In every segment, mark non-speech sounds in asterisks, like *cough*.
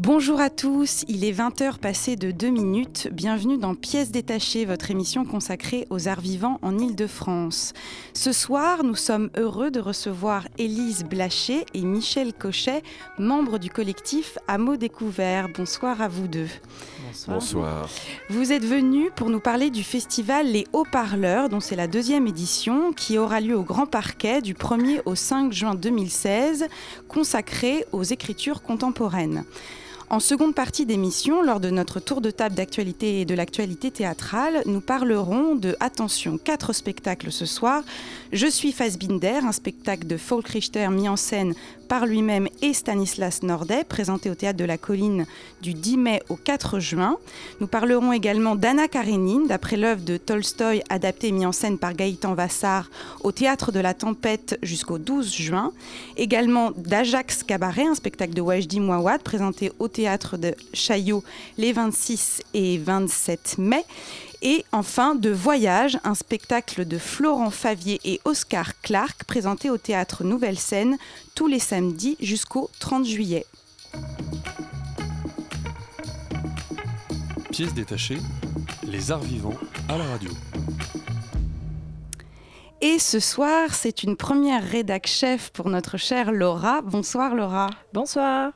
Bonjour à tous, il est 20h passé de 2 minutes. Bienvenue dans Pièces détachées, votre émission consacrée aux arts vivants en Ile-de-France. Ce soir, nous sommes heureux de recevoir Élise Blaché et Michel Cochet, membres du collectif Hameau Découvert. Bonsoir à vous deux. Bonsoir. Vous êtes venus pour nous parler du festival Les Haut-Parleurs, dont c'est la deuxième édition, qui aura lieu au Grand Parquet du 1er au 5 juin 2016, consacré aux écritures contemporaines. En seconde partie d'émission, lors de notre tour de table d'actualité et de l'actualité théâtrale, nous parlerons de, attention, quatre spectacles ce soir. Je suis Fassbinder, un spectacle de Folk Richter mis en scène par lui-même et Stanislas Nordet, présenté au Théâtre de la Colline du 10 mai au 4 juin. Nous parlerons également d'Anna Karénine, d'après l'œuvre de Tolstoï adaptée et mise en scène par Gaëtan Vassar au Théâtre de la Tempête jusqu'au 12 juin. Également d'Ajax Cabaret, un spectacle de Wajdi Mouawad, présenté au Théâtre de Chaillot les 26 et 27 mai. Et enfin, de Voyage, un spectacle de Florent Favier et Oscar Clark, présenté au Théâtre Nouvelle Scène tous les samedis jusqu'au 30 juillet. Pièce détachée, les arts vivants à la radio. Et ce soir, c'est une première rédac chef pour notre chère Laura. Bonsoir Laura. Bonsoir.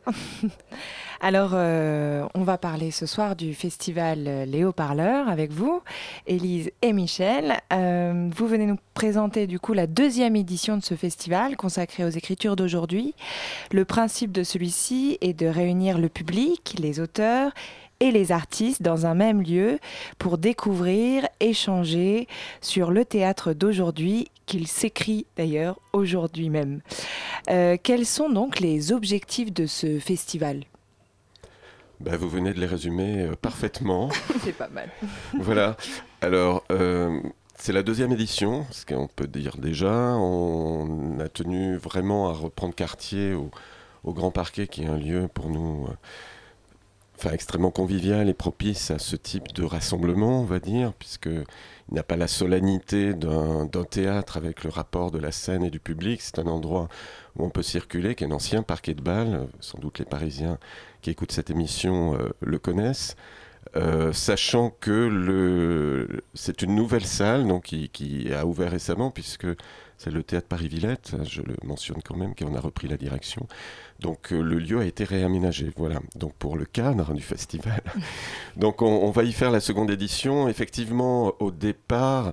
*laughs* Alors, euh, on va parler ce soir du festival euh, Les Haut-Parleurs avec vous, Élise et Michel. Euh, vous venez nous présenter du coup la deuxième édition de ce festival consacré aux écritures d'aujourd'hui. Le principe de celui-ci est de réunir le public, les auteurs et les artistes dans un même lieu pour découvrir, échanger sur le théâtre d'aujourd'hui qu'il s'écrit d'ailleurs aujourd'hui même. Euh, quels sont donc les objectifs de ce festival? Bah, vous venez de les résumer euh, parfaitement. *laughs* C'est pas mal. voilà. Alors, euh, c'est la deuxième édition, ce qu'on peut dire déjà. On a tenu vraiment à reprendre quartier au, au Grand Parquet, qui est un lieu pour nous euh, extrêmement convivial et propice à ce type de rassemblement, on va dire, puisqu'il n'a pas la solennité d'un théâtre avec le rapport de la scène et du public. C'est un endroit où on peut circuler, qui est un ancien parquet de Bâle. Sans doute les Parisiens qui écoutent cette émission euh, le connaissent. Euh, sachant que c'est une nouvelle salle donc, qui a ouvert récemment, puisque c'est le théâtre Paris-Villette, je le mentionne quand même, qui en a repris la direction. Donc euh, le lieu a été réaménagé, voilà. Donc pour le cadre du festival. *laughs* donc on, on va y faire la seconde édition. Effectivement, au départ,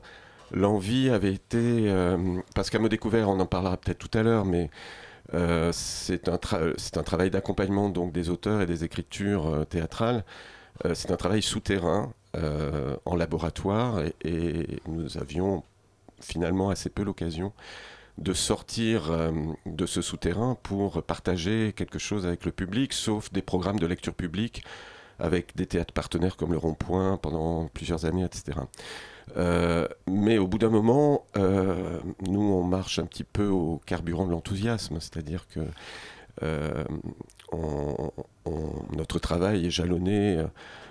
l'envie avait été, euh, parce qu'à me découvert, on en parlera peut-être tout à l'heure, mais euh, c'est un, tra- c'est un travail d'accompagnement donc des auteurs et des écritures euh, théâtrales. Euh, c'est un travail souterrain en laboratoire et, et nous avions finalement assez peu l'occasion de sortir euh, de ce souterrain pour partager quelque chose avec le public, sauf des programmes de lecture publique avec des théâtres partenaires comme le Rond-Point pendant plusieurs années, etc. Euh, mais au bout d'un moment, euh, nous, on marche un petit peu au carburant de l'enthousiasme, c'est-à-dire que notre travail est jalonné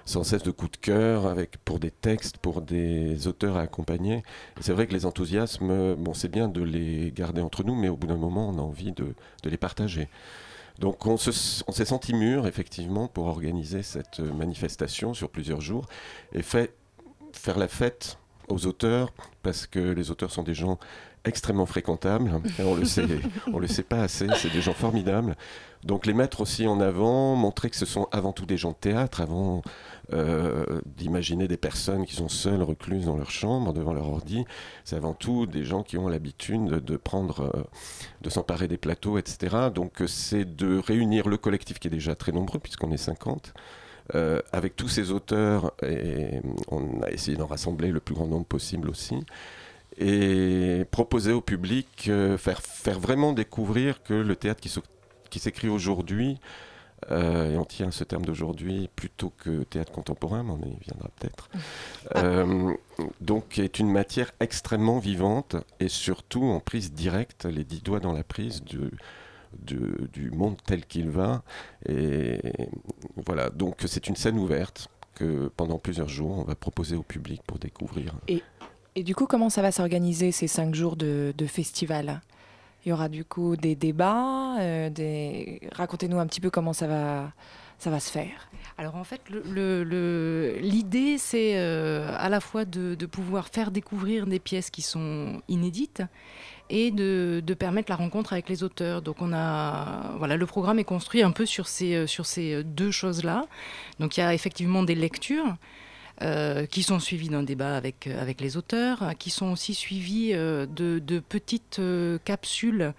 sans cesse de coups de cœur avec, pour des textes, pour des auteurs à accompagner. C'est vrai que les enthousiasmes, bon, c'est bien de les garder entre nous, mais au bout d'un moment, on a envie de, les partager. Donc on se- on s'est senti mûr, effectivement, pour organiser cette manifestation sur plusieurs jours et fait, faire la fête aux auteurs, parce que les auteurs sont des gens extrêmement fréquentables, *laughs* et on le sait, on le sait pas assez, c'est des gens formidables. Donc les mettre aussi en avant, montrer que ce sont avant tout des gens de théâtre, avant euh, d'imaginer des personnes qui sont seules, recluses dans leur chambre, devant leur ordi. C'est avant tout des gens qui ont l'habitude de, de prendre, euh, de s'emparer des plateaux, etc. Donc euh, c'est de réunir le collectif qui est déjà très nombreux, puisqu'on est 50, euh, avec tous ces auteurs, et on a essayé d'en rassembler le plus grand nombre possible aussi, et proposer au public, euh, faire, faire vraiment découvrir que le théâtre qui s'écrit aujourd'hui Euh, et on tient ce terme d'aujourd'hui plutôt que théâtre contemporain, mais on y viendra peut-être. Euh, donc, est une matière extrêmement vivante et surtout en prise directe, les dix doigts dans la prise du, du, du monde tel qu'il va. Et voilà, donc c'est une scène ouverte que pendant plusieurs jours, on va proposer au public pour découvrir. Et du coup, comment ça va s'organiser ces cinq jours de, festival? Il y aura du coup des débats. euh. Racontez-nous un petit peu comment ça va, ça va se faire. Alors en fait, l'idée, c'est euh, à la fois de, de pouvoir faire découvrir des pièces qui sont inédites et de, de permettre la rencontre avec les auteurs. Donc on a, voilà, le programme est construit un peu sur ces, euh, sur ces deux choses-là. Donc il y a effectivement des lectures. Euh, qui sont suivies d'un débat avec, euh, avec les auteurs, euh, qui sont aussi suivies euh, de, de petites capsules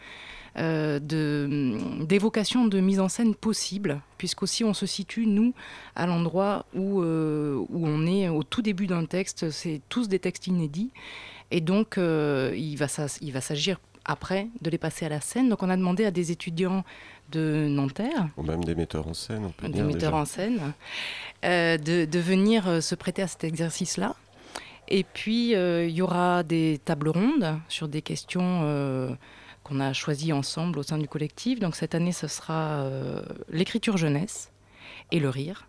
de- d'évocation de, mise en scène possible, puisqu'aussi on se situe, nous, à l'endroit où, où on est au tout début d'un texte. C'est tous des textes inédits. Et donc, il il va s'agir après de les passer à la scène. Donc, on a demandé à des étudiants de Nanterre, Ou même des metteurs en scène, on peut des dire metteurs déjà. en scène, euh, de, de venir euh, se prêter à cet exercice-là. Et puis, euh, il y aura des tables rondes sur des questions euh, qu'on a choisies ensemble au sein du collectif. Donc, cette année, ce sera l'écriture jeunesse et le rire.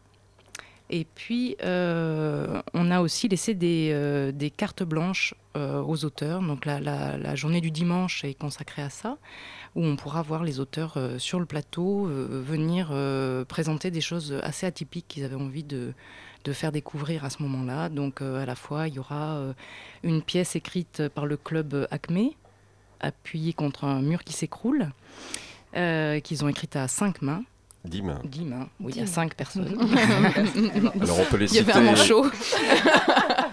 Et puis, euh, on a aussi laissé des, euh, des cartes blanches euh, aux auteurs. Donc, la, la- la journée du dimanche est consacrée à ça, où on pourra voir les auteurs euh, sur le plateau euh, venir euh, présenter des choses assez atypiques qu'ils avaient envie de, de faire découvrir à ce moment-là. Donc, euh, à la fois, il y aura euh, une pièce écrite par le club Acme, appuyée contre un mur qui s'écroule, euh, qu'ils ont écrite à cinq mains. Dix mains. Dix mains, oui, Dix à mains. cinq personnes. *laughs* Alors on peut les Il y citer. avait un manchot. *laughs*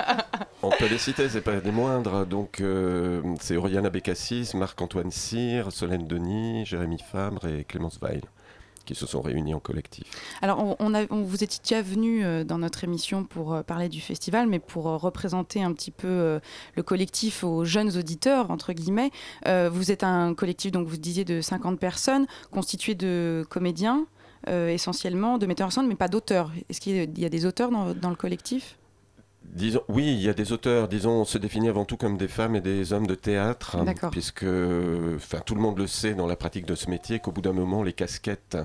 On peut les citer, c'est pas des moindres. Donc euh, c'est Oriana Bécassis, Marc-Antoine Cyr, Solène Denis, Jérémy Fabre et Clémence Weil qui se sont réunis en collectif. Alors, on, vous étiez déjà venu euh, dans notre émission pour euh, parler du festival, mais pour représenter un petit peu le collectif aux jeunes auditeurs, entre guillemets. Vous êtes un collectif, donc vous disiez, de 50 personnes, constitué de comédiens, essentiellement, de metteurs en scène, mais pas d'auteurs. Est-ce qu'il y a- des auteurs dans le collectif? Disons, oui, il y a des auteurs, disons, on se définit avant tout comme des femmes et des hommes de théâtre, hein, puisque enfin, tout le monde le sait dans la pratique de ce métier qu'au bout d'un moment, les casquettes,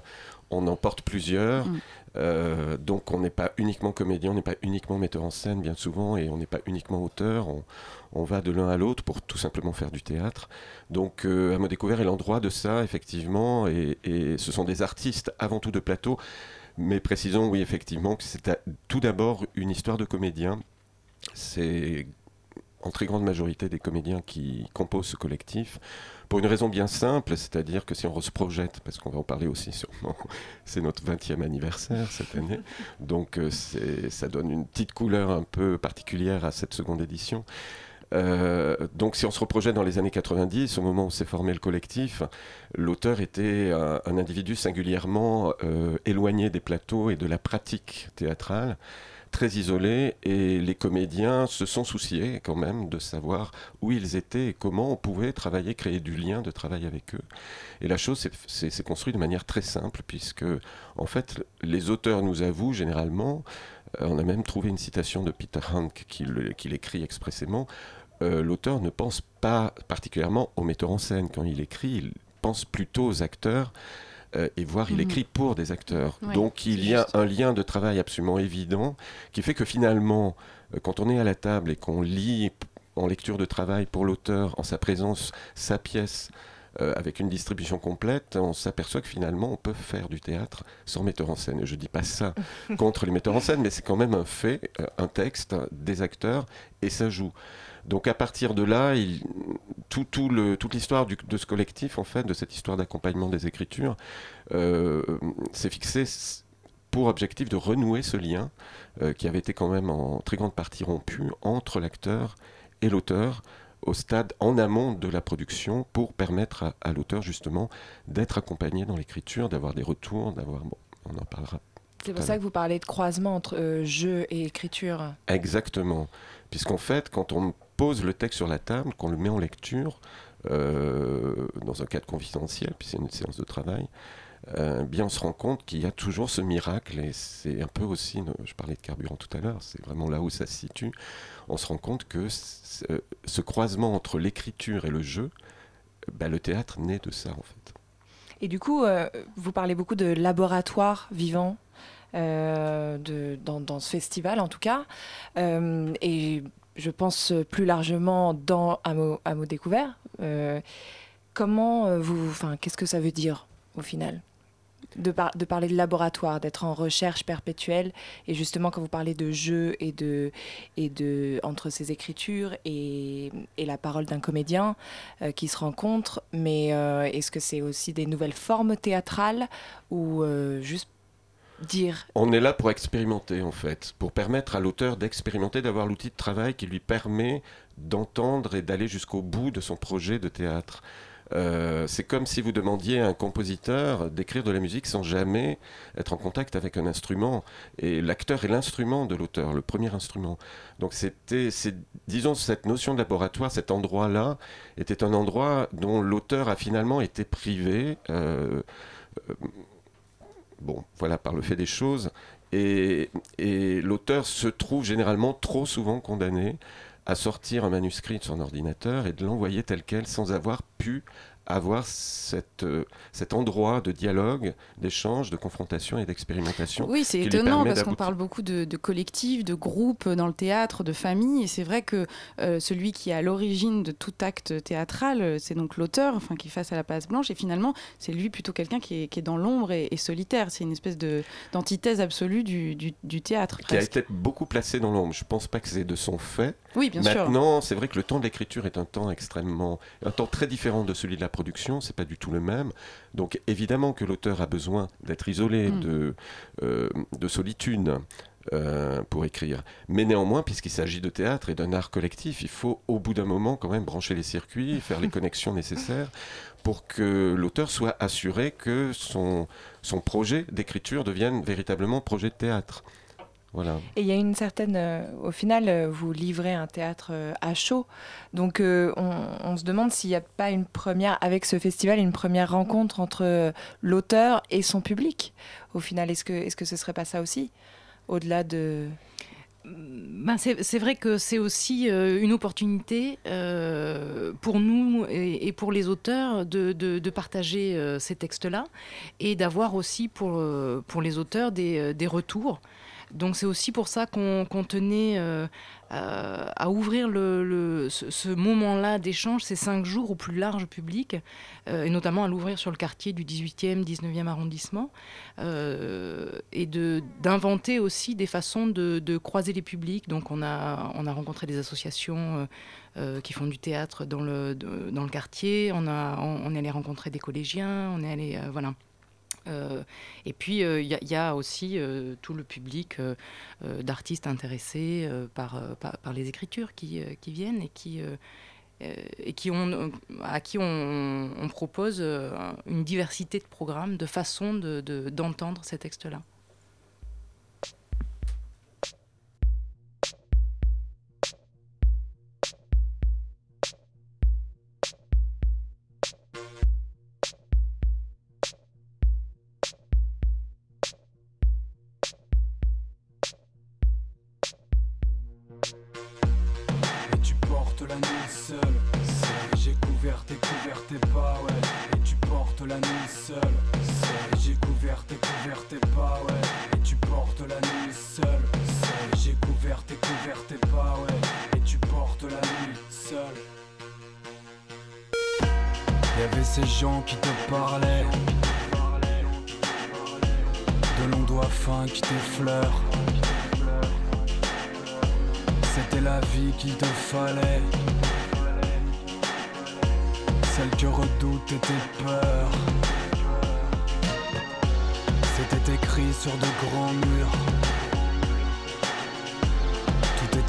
on en porte plusieurs. Mm. Euh, donc on n'est pas uniquement comédien, on n'est pas uniquement metteur en scène bien souvent, et on n'est pas uniquement auteur. On, on va de l'un à l'autre pour tout simplement faire du théâtre. Donc euh, à découvert est l'endroit de ça, effectivement, et, et ce sont des artistes avant tout de plateau. Mais précisons, oui, effectivement, que c'est tout d'abord une histoire de comédien. C'est en très grande majorité des comédiens qui composent ce collectif, pour une raison bien simple, c'est-à-dire que si on se projette, parce qu'on va en parler aussi sûrement, *laughs* c'est notre 20e anniversaire cette année, *laughs* donc euh, ça donne une petite couleur un peu particulière à cette seconde édition. Euh, donc si on se reprojette dans les années 90, au moment où s'est formé le collectif, l'auteur était un, un individu singulièrement euh, éloigné des plateaux et de la pratique théâtrale, très isolé, et les comédiens se sont souciés quand même de savoir où ils étaient et comment on pouvait travailler, créer du lien de travail avec eux. Et la chose s'est- construite de manière très simple, puisque en fait les auteurs nous avouent généralement, euh, on a même trouvé une citation de Peter Hank qui qui l'écrit expressément, euh, l'auteur ne pense pas particulièrement au metteur en scène. Quand il écrit, il pense plutôt aux acteurs. Euh, et voire il Mhm. écrit pour des acteurs. Donc il y a juste. un lien de travail absolument évident qui fait que finalement, euh, quand on est à la table et qu'on lit en lecture de travail pour l'auteur, en sa présence, sa pièce, euh, avec une distribution complète, on s'aperçoit que finalement on peut faire du théâtre sans metteur en scène. Et je dis pas ça *laughs* contre les metteurs en scène, mais c'est quand même un fait, euh, un texte, des acteurs, et ça joue. Donc à partir de là, il- tout, tout le, toute l'histoire de ce collectif, en fait, de cette histoire d'accompagnement des écritures, euh, s'est fixé s- pour objectif de renouer ce lien euh, qui avait été quand même en très grande partie rompu entre l'acteur et l'auteur au stade en amont de la production pour permettre à, à l'auteur justement d'être accompagné dans l'écriture, d'avoir des retours, d'avoir... Bon, on en parlera C'est pour ça que vous parlez de croisement entre euh, jeu et écriture. Exactement. Puisqu'en fait, quand on pose le texte sur la table, qu'on le met en lecture, euh, dans un cadre confidentiel, puis c'est une séance de travail, euh, bien on se rend compte qu'il y a toujours ce miracle et c'est un peu aussi, je parlais de carburant tout à l'heure, c'est vraiment là où ça se situe. On se rend compte que ce croisement entre l'écriture et le jeu, bah, le théâtre naît de ça en fait. Et du coup, euh, vous parlez beaucoup de laboratoire vivant euh, de, dans, ce festival en tout cas. Euh, et je pense plus largement dans à mot découvert. comment vous, enfin, qu'est-ce que ça veut dire au final de, parler de laboratoire, d'être en recherche perpétuelle. Et justement, quand vous parlez de jeu et de, et de entre ces écritures et, et la parole d'un comédien euh, qui se rencontrent, mais euh, est-ce que c'est aussi des nouvelles formes théâtrales ou euh, juste dire On est là pour expérimenter, en fait, pour permettre à l'auteur d'expérimenter, d'avoir l'outil de travail qui lui permet d'entendre et d'aller jusqu'au bout de son projet de théâtre. Euh, c'est comme si vous demandiez à un compositeur d'écrire de la musique sans jamais être en contact avec un instrument. Et l'acteur est l'instrument de l'auteur, le premier instrument. Donc c'était, disons, cette notion de laboratoire, cet endroit-là, était un endroit dont l'auteur a finalement été privé. Euh, euh, bon, voilà, par le fait des choses. et l'auteur se trouve généralement trop souvent condamné à sortir un manuscrit de son ordinateur et de l'envoyer tel quel sans avoir pu avoir cette, euh, cet endroit de dialogue, d'échange, de confrontation et d'expérimentation. Oui, c'est étonnant parce qu'on parle beaucoup de, de collectifs, de groupes dans le théâtre, de familles. Et c'est vrai que euh, celui qui est à l'origine de tout acte théâtral, euh, c'est donc l'auteur, enfin, qui est face à la place blanche. Et finalement, c'est lui plutôt quelqu'un qui, qui est, dans l'ombre et, solitaire. C'est une espèce d'antithèse absolue du, du, théâtre. Qui a été beaucoup placé dans l'ombre. Je ne pense pas que c'est de son fait. Oui, bien Maintenant, sûr. Maintenant, c'est vrai que le temps de l'écriture est un temps extrêmement. un temps très différent de celui de la production, c'est pas du tout le même. Donc évidemment que l'auteur a besoin d'être isolé, mm. de, euh, de solitude. Euh, pour écrire. Mais néanmoins, puisqu'il s'agit de théâtre et d'un art collectif, il faut au bout d'un moment quand même brancher les circuits, faire les *laughs* connexions nécessaires pour que l'auteur soit assuré que son, son projet d'écriture devienne véritablement projet de théâtre. Et il y a une certaine. Euh, au final, euh, vous livrez un théâtre euh, à chaud. Donc, on, se demande s'il n'y a pas une première, avec ce festival, une première rencontre entre l'auteur et son public. Au final, est-ce que, est-ce que ce serait pas ça aussi Au-delà de. Ben c'est vrai que c'est aussi une opportunité pour nous et, pour les auteurs de, de, partager ces textes-là et d'avoir aussi pour, pour les auteurs des, des retours donc c'est aussi pour ça qu'on tenait euh, à, ouvrir ce, moment-là d'échange, ces cinq jours au plus large public, euh, et notamment à l'ouvrir sur le quartier du 18e, 19e arrondissement, euh, et d'inventer aussi des façons de, croiser les publics. Donc on a, on a rencontré des associations qui font du théâtre dans le, quartier, on, a, on, est allé rencontrer des collégiens, on est allé... voilà. Euh, et puis, il euh, y, a aussi euh, tout le public d'artistes intéressés par, par, les écritures qui, qui viennent et qui, et qui ont, à qui on, propose une diversité de programmes, de façons d'entendre de, ces textes-là.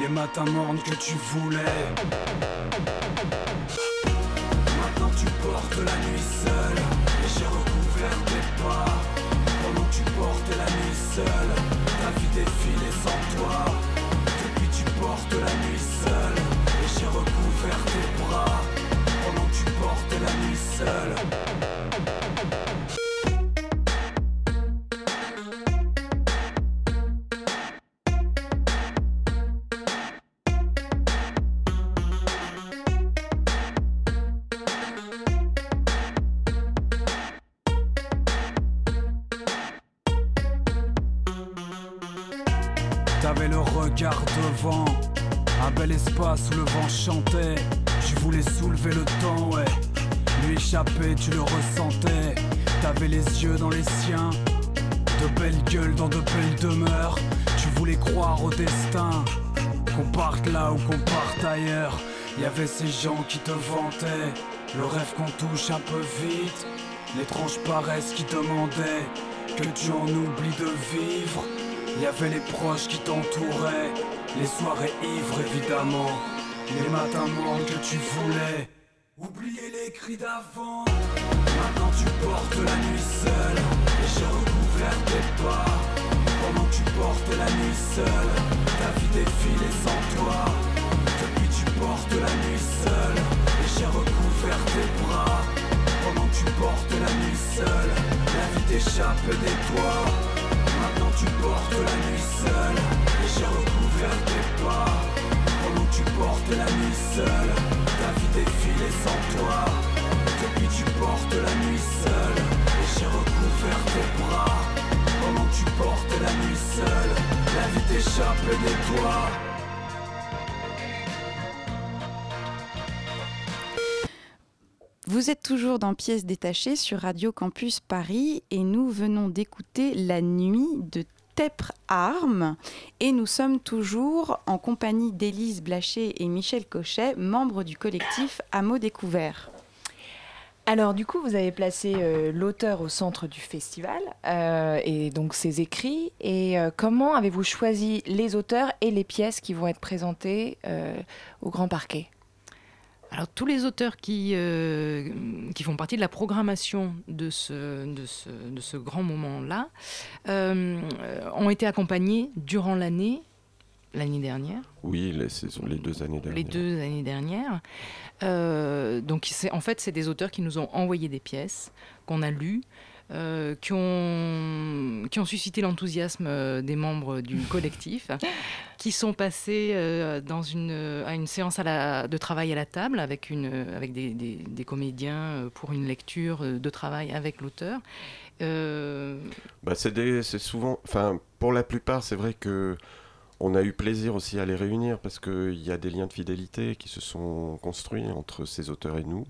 les matins mornes que tu voulais. Maintenant tu portes la nuit seule, et j'ai recouvert tes pas. Pendant que tu portes la nuit seule, ta vie défile sans toi. Depuis tu portes la nuit seule, et j'ai recouvert tes bras. Pendant que tu portes la nuit seule. Qu'on parte ailleurs. Y avait ces gens qui te vantaient, le rêve qu'on touche un peu vite. L'étrange paresse qui demandait que tu en oublies de vivre. Y avait les proches qui t'entouraient, les soirées ivres évidemment, les matins morts que tu voulais. Oublier les cris d'avant. Maintenant tu portes la nuit seule, et j'ai recouvert tes pas. Que tu portes la nuit seule, ta vie défile sans toi. Depuis tu portes la nuit seule, et j'ai recouvert tes bras. Que tu portes la nuit seule, la vie t'échappe des toits. Maintenant tu portes la nuit seule Et j'ai recouvert tes pas que tu portes la nuit seule Ta vie défile sans toi Depuis tu portes la nuit seule Et j'ai recouvert tes bras Vous êtes toujours dans Pièces détachées sur Radio Campus Paris et nous venons d'écouter La nuit de Tepre Armes et nous sommes toujours en compagnie d'Élise Blaché et Michel Cochet, membres du collectif Hameau Découvert. Alors du coup, vous avez placé euh, l'auteur au centre du festival euh, et donc ses écrits. Et euh, comment avez-vous choisi les auteurs et les pièces qui vont être présentées au Grand Parquet? Alors tous les auteurs qui, qui font partie de la programmation de ce, de ce, de ce grand moment-là ont été accompagnés durant l'année, l'année dernière, Oui, les, saisons, les deux années dernières. les deux années dernières. Euh, donc c'est- en fait, c'est des auteurs qui nous ont envoyé des pièces qu'on a lues. euh, qui, ont, qui ont suscité l'enthousiasme euh, des membres du *laughs* collectif, qui sont passés euh, dans une, à une séance à la, de travail à la table avec, une, avec des, des- des comédiens pour une lecture de travail avec l'auteur. Euh, Bah, c'est souvent, enfin, pour la plupart, c'est vrai que on a eu plaisir aussi à les réunir parce qu'il y a des liens de fidélité qui se sont construits entre ces auteurs et nous.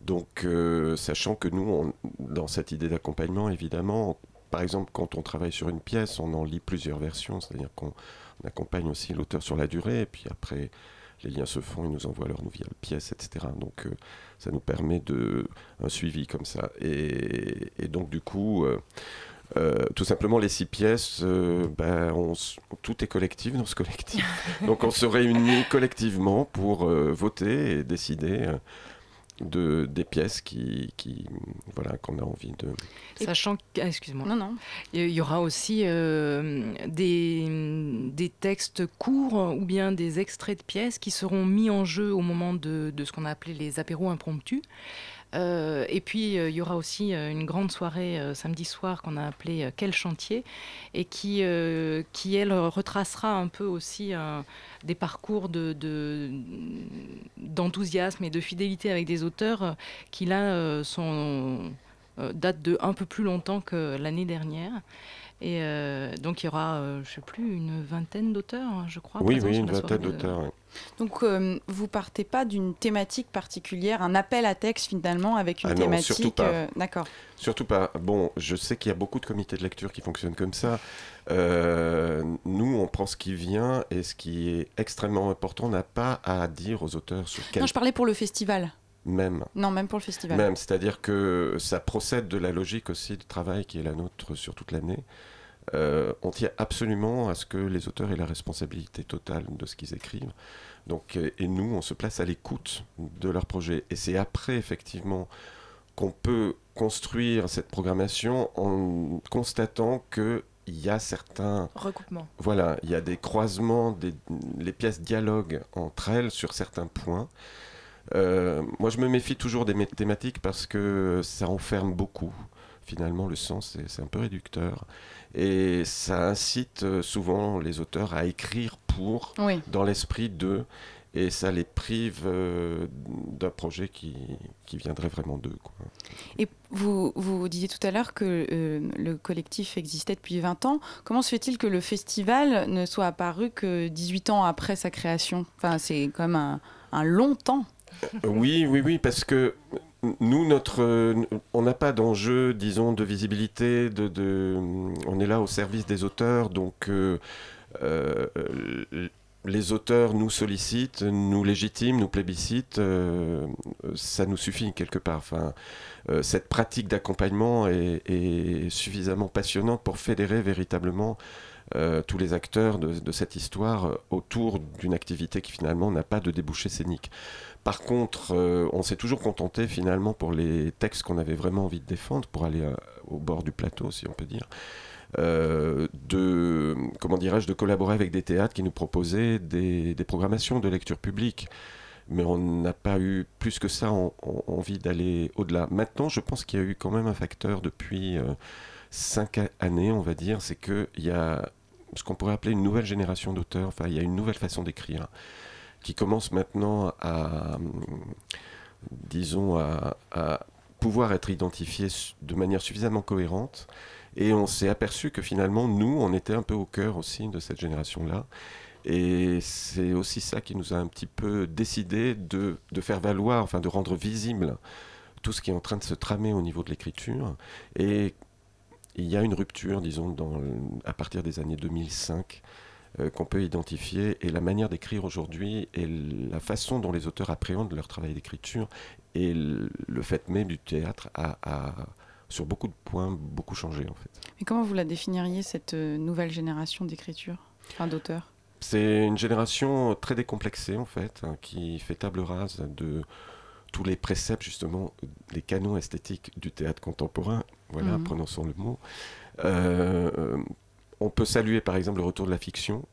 Donc, euh, sachant que nous, dans cette idée d'accompagnement, évidemment, par exemple, quand on travaille sur une pièce, on en lit plusieurs versions, c'est-à-dire qu'on on accompagne aussi l'auteur sur la durée, et puis après, les liens se font, ils nous envoient leur nouvelle pièce, etc. Donc, euh, ça nous permet de un suivi comme ça. Et, et donc, du coup, euh, euh, tout simplement, les six pièces, euh, ben, on s- tout est collectif dans ce collectif. *laughs* Donc, on se réunit collectivement pour euh, voter et décider euh, de, des pièces qui, qui, voilà, qu'on a envie de. sachant que, ah, excuse-moi. Non, non. Il y aura aussi euh, des, des textes courts ou bien des extraits de pièces qui seront mis en jeu au moment de, de ce qu'on a appelé les apéros impromptus. Euh, et puis, euh, il y aura aussi euh, une grande soirée samedi soir qu'on a appelée Quel chantier et qui, qui, elle, retracera un peu aussi des parcours de- de- d'enthousiasme et de fidélité avec des auteurs qui, là, sont, datent de un peu plus longtemps que l'année dernière. Et euh, donc, il y aura, euh, je ne sais plus, une vingtaine d'auteurs, hein, je crois. oui, oui, une vingtaine de- d'auteurs. Donc euh, vous partez pas d'une thématique particulière, un appel à texte finalement avec une Ah non, thématique. surtout pas. euh, D'accord. Surtout pas. Bon, je sais qu'il y a beaucoup de comités de lecture qui fonctionnent comme ça. Euh, nous, on prend ce qui vient et ce qui est extrêmement important n'a pas à dire aux auteurs sur quel Non, je parlais pour le festival. même. Non, même pour le festival. Même, c'est-à-dire que ça procède de la logique aussi du travail qui est la nôtre sur toute l'année. Euh, on tient absolument à ce que les auteurs aient la responsabilité totale de ce qu'ils écrivent. Donc, euh, et nous, on se place à l'écoute de leur projet. Et c'est après, effectivement, qu'on peut construire cette programmation en constatant que il y a certains recoupements. Voilà, il y a des croisements, des, les pièces dialoguent entre elles sur certains points. Euh, moi, je me méfie toujours des thématiques parce que ça enferme beaucoup. Finalement, le sens, c'est un peu réducteur. Et ça incite euh, souvent les auteurs à écrire pour, dans l'esprit d'eux et ça les prive euh, d'un projet qui, qui, viendrait vraiment d'eux. Et vous, vous disiez tout à l'heure que euh, le collectif existait depuis 20 ans. Comment se fait-il que le festival ne soit apparu que 18 ans après sa création? Enfin, c'est quand même un, un long temps. Oui, oui, oui, parce que nous, notre, on n'a pas d'enjeu, disons, de visibilité. On est là au service des auteurs, donc les auteurs nous sollicitent, nous légitiment, nous plébiscitent, euh, ça nous suffit quelque part. Euh, cette pratique d'accompagnement est, suffisamment passionnante pour fédérer véritablement euh, tous les acteurs de, cette histoire autour d'une activité qui finalement n'a pas de débouché scénique. Par contre, on s'est toujours contenté finalement pour les textes qu'on avait vraiment envie de défendre, pour aller au bord du plateau, si on peut dire. Euh, de, comment dirais-je, de collaborer avec des théâtres qui nous proposaient des, programmations de lecture publique. Mais on n'a pas eu plus que ça envie d'aller au-delà. Maintenant, je pense qu'il y a eu quand même un facteur depuis euh, cinq années, on va dire, c'est qu'il y a ce qu'on pourrait appeler une nouvelle génération d'auteurs, enfin il y a une nouvelle façon d'écrire qui commence maintenant à, disons, à, pouvoir être identifiée de manière suffisamment cohérente et on s'est aperçu que finalement, nous, on était un peu au cœur aussi de cette génération-là. Et c'est aussi ça qui nous a un petit peu décidé de, de, faire valoir, enfin de rendre visible tout ce qui est en train de se tramer au niveau de l'écriture. Et il y a une rupture, disons, à partir des années 2005 euh, qu'on peut identifier. Et la manière d'écrire aujourd'hui et la façon dont les auteurs appréhendent leur travail d'écriture et le, fait même du théâtre a, a sur beaucoup de points, beaucoup changé en fait. Mais comment vous la définiriez, cette euh, nouvelle génération d'écriture, enfin d'auteurs? C'est une génération très décomplexée en fait, hein, qui fait table rase de tous les préceptes justement, les canons esthétiques du théâtre contemporain, voilà, mhm. prononçons le mot. Euh, on peut saluer par exemple le retour de la fiction,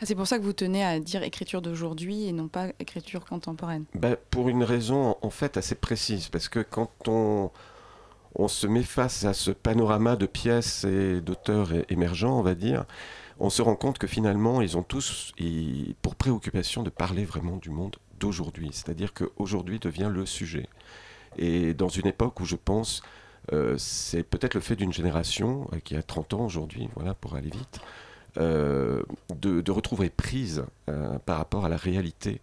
ah, c'est pour ça que vous tenez à dire écriture d'aujourd'hui et non pas écriture contemporaine ben, Pour une raison en fait assez précise, parce que quand on, on se met face à ce panorama de pièces et d'auteurs émergents, on va dire, on se rend compte que finalement, ils ont tous pour préoccupation de parler vraiment du monde d'aujourd'hui. C'est-à-dire qu'aujourd'hui devient le sujet. Et dans une époque où je pense, euh, c'est peut-être le fait d'une génération euh, qui a 30 ans aujourd'hui, voilà, pour aller vite, euh, de, retrouver prise par rapport à la réalité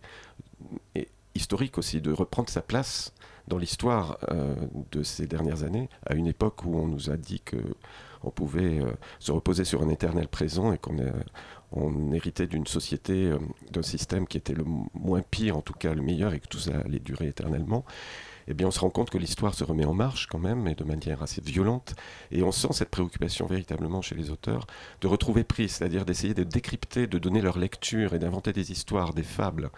historique aussi, de reprendre sa place dans l'histoire de ces dernières années, à une époque où on nous a dit que on pouvait se reposer sur un éternel présent et qu'on on héritait d'une société, euh, d'un système qui était le moins pire, en tout cas le meilleur, et que tout ça allait durer éternellement eh bien, on se rend compte que l'histoire se remet en marche quand même, et de manière assez violente. Et on sent cette préoccupation véritablement chez les auteurs de retrouver prise, c'est-à-dire d'essayer de décrypter, de donner leur lecture et d'inventer des histoires, des fables,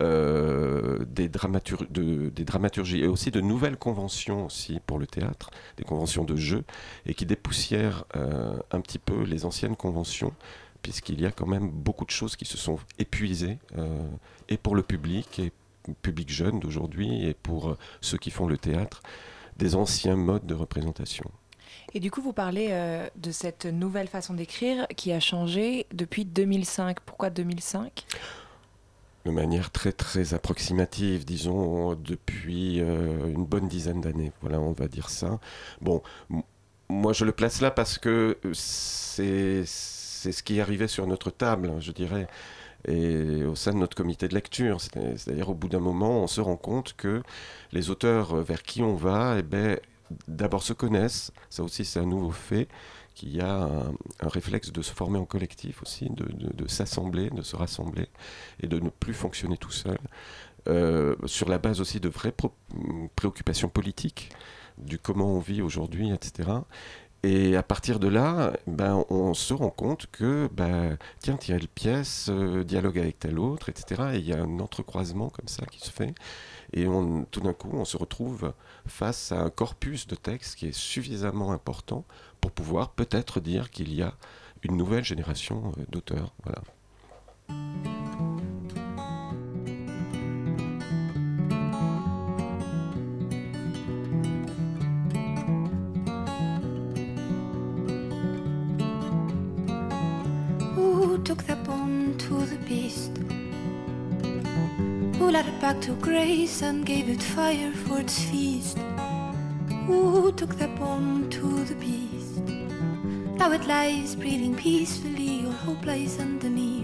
euh, des, dramaturgies et aussi de nouvelles conventions aussi pour le théâtre, des conventions de jeu, et qui dépoussièrent euh, un petit peu les anciennes conventions puisqu'il y a quand même beaucoup de choses qui se sont épuisées, euh, et pour le public, et public jeune d'aujourd'hui et pour euh, ceux qui font le théâtre, des anciens modes de représentation. Et du coup, vous parlez euh, de cette nouvelle façon d'écrire qui a changé depuis 2005. Pourquoi 2005 De manière très très approximative, disons depuis euh, une bonne dizaine d'années. Voilà, on va dire ça. Bon, moi je le place là parce que c'est ce qui arrivait sur notre table, je dirais et au sein de notre comité de lecture. C'est-à-dire au bout d'un moment, on se rend compte que les auteurs vers qui on va, eh ben, d'abord se connaissent, ça aussi c'est un nouveau fait, qu'il y a un, réflexe de se former en collectif aussi, de, s'assembler, de se rassembler et de ne plus fonctionner tout seul. euh, sur la base aussi de vraies préoccupations politiques, du comment on vit aujourd'hui, etc. Et à partir de là, ben, on se rend compte que, ben, tiens, telle pièce euh, dialogue avec telle autre, etc. Et il y a un entrecroisement comme ça qui se fait. Et on, tout d'un coup, on se retrouve face à un corpus de textes qui est suffisamment important pour pouvoir peut-être dire qu'il y a une nouvelle génération euh, d'auteurs. Voilà. Who took that bone to the beast? Who led it back to grace and gave it fire for its feast? Who took that bone to the beast? Now it lies breathing peacefully, all hope lies underneath.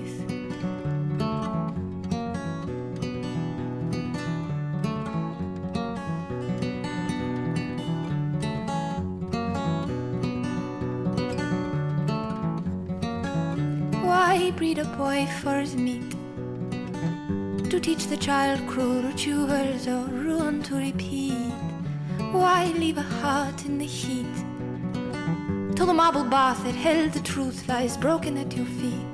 Boy for his meat? To teach the child cruel rituals or ruin to repeat? Why leave a heart in the heat? Till the marble bath that held the truth lies broken at your feet.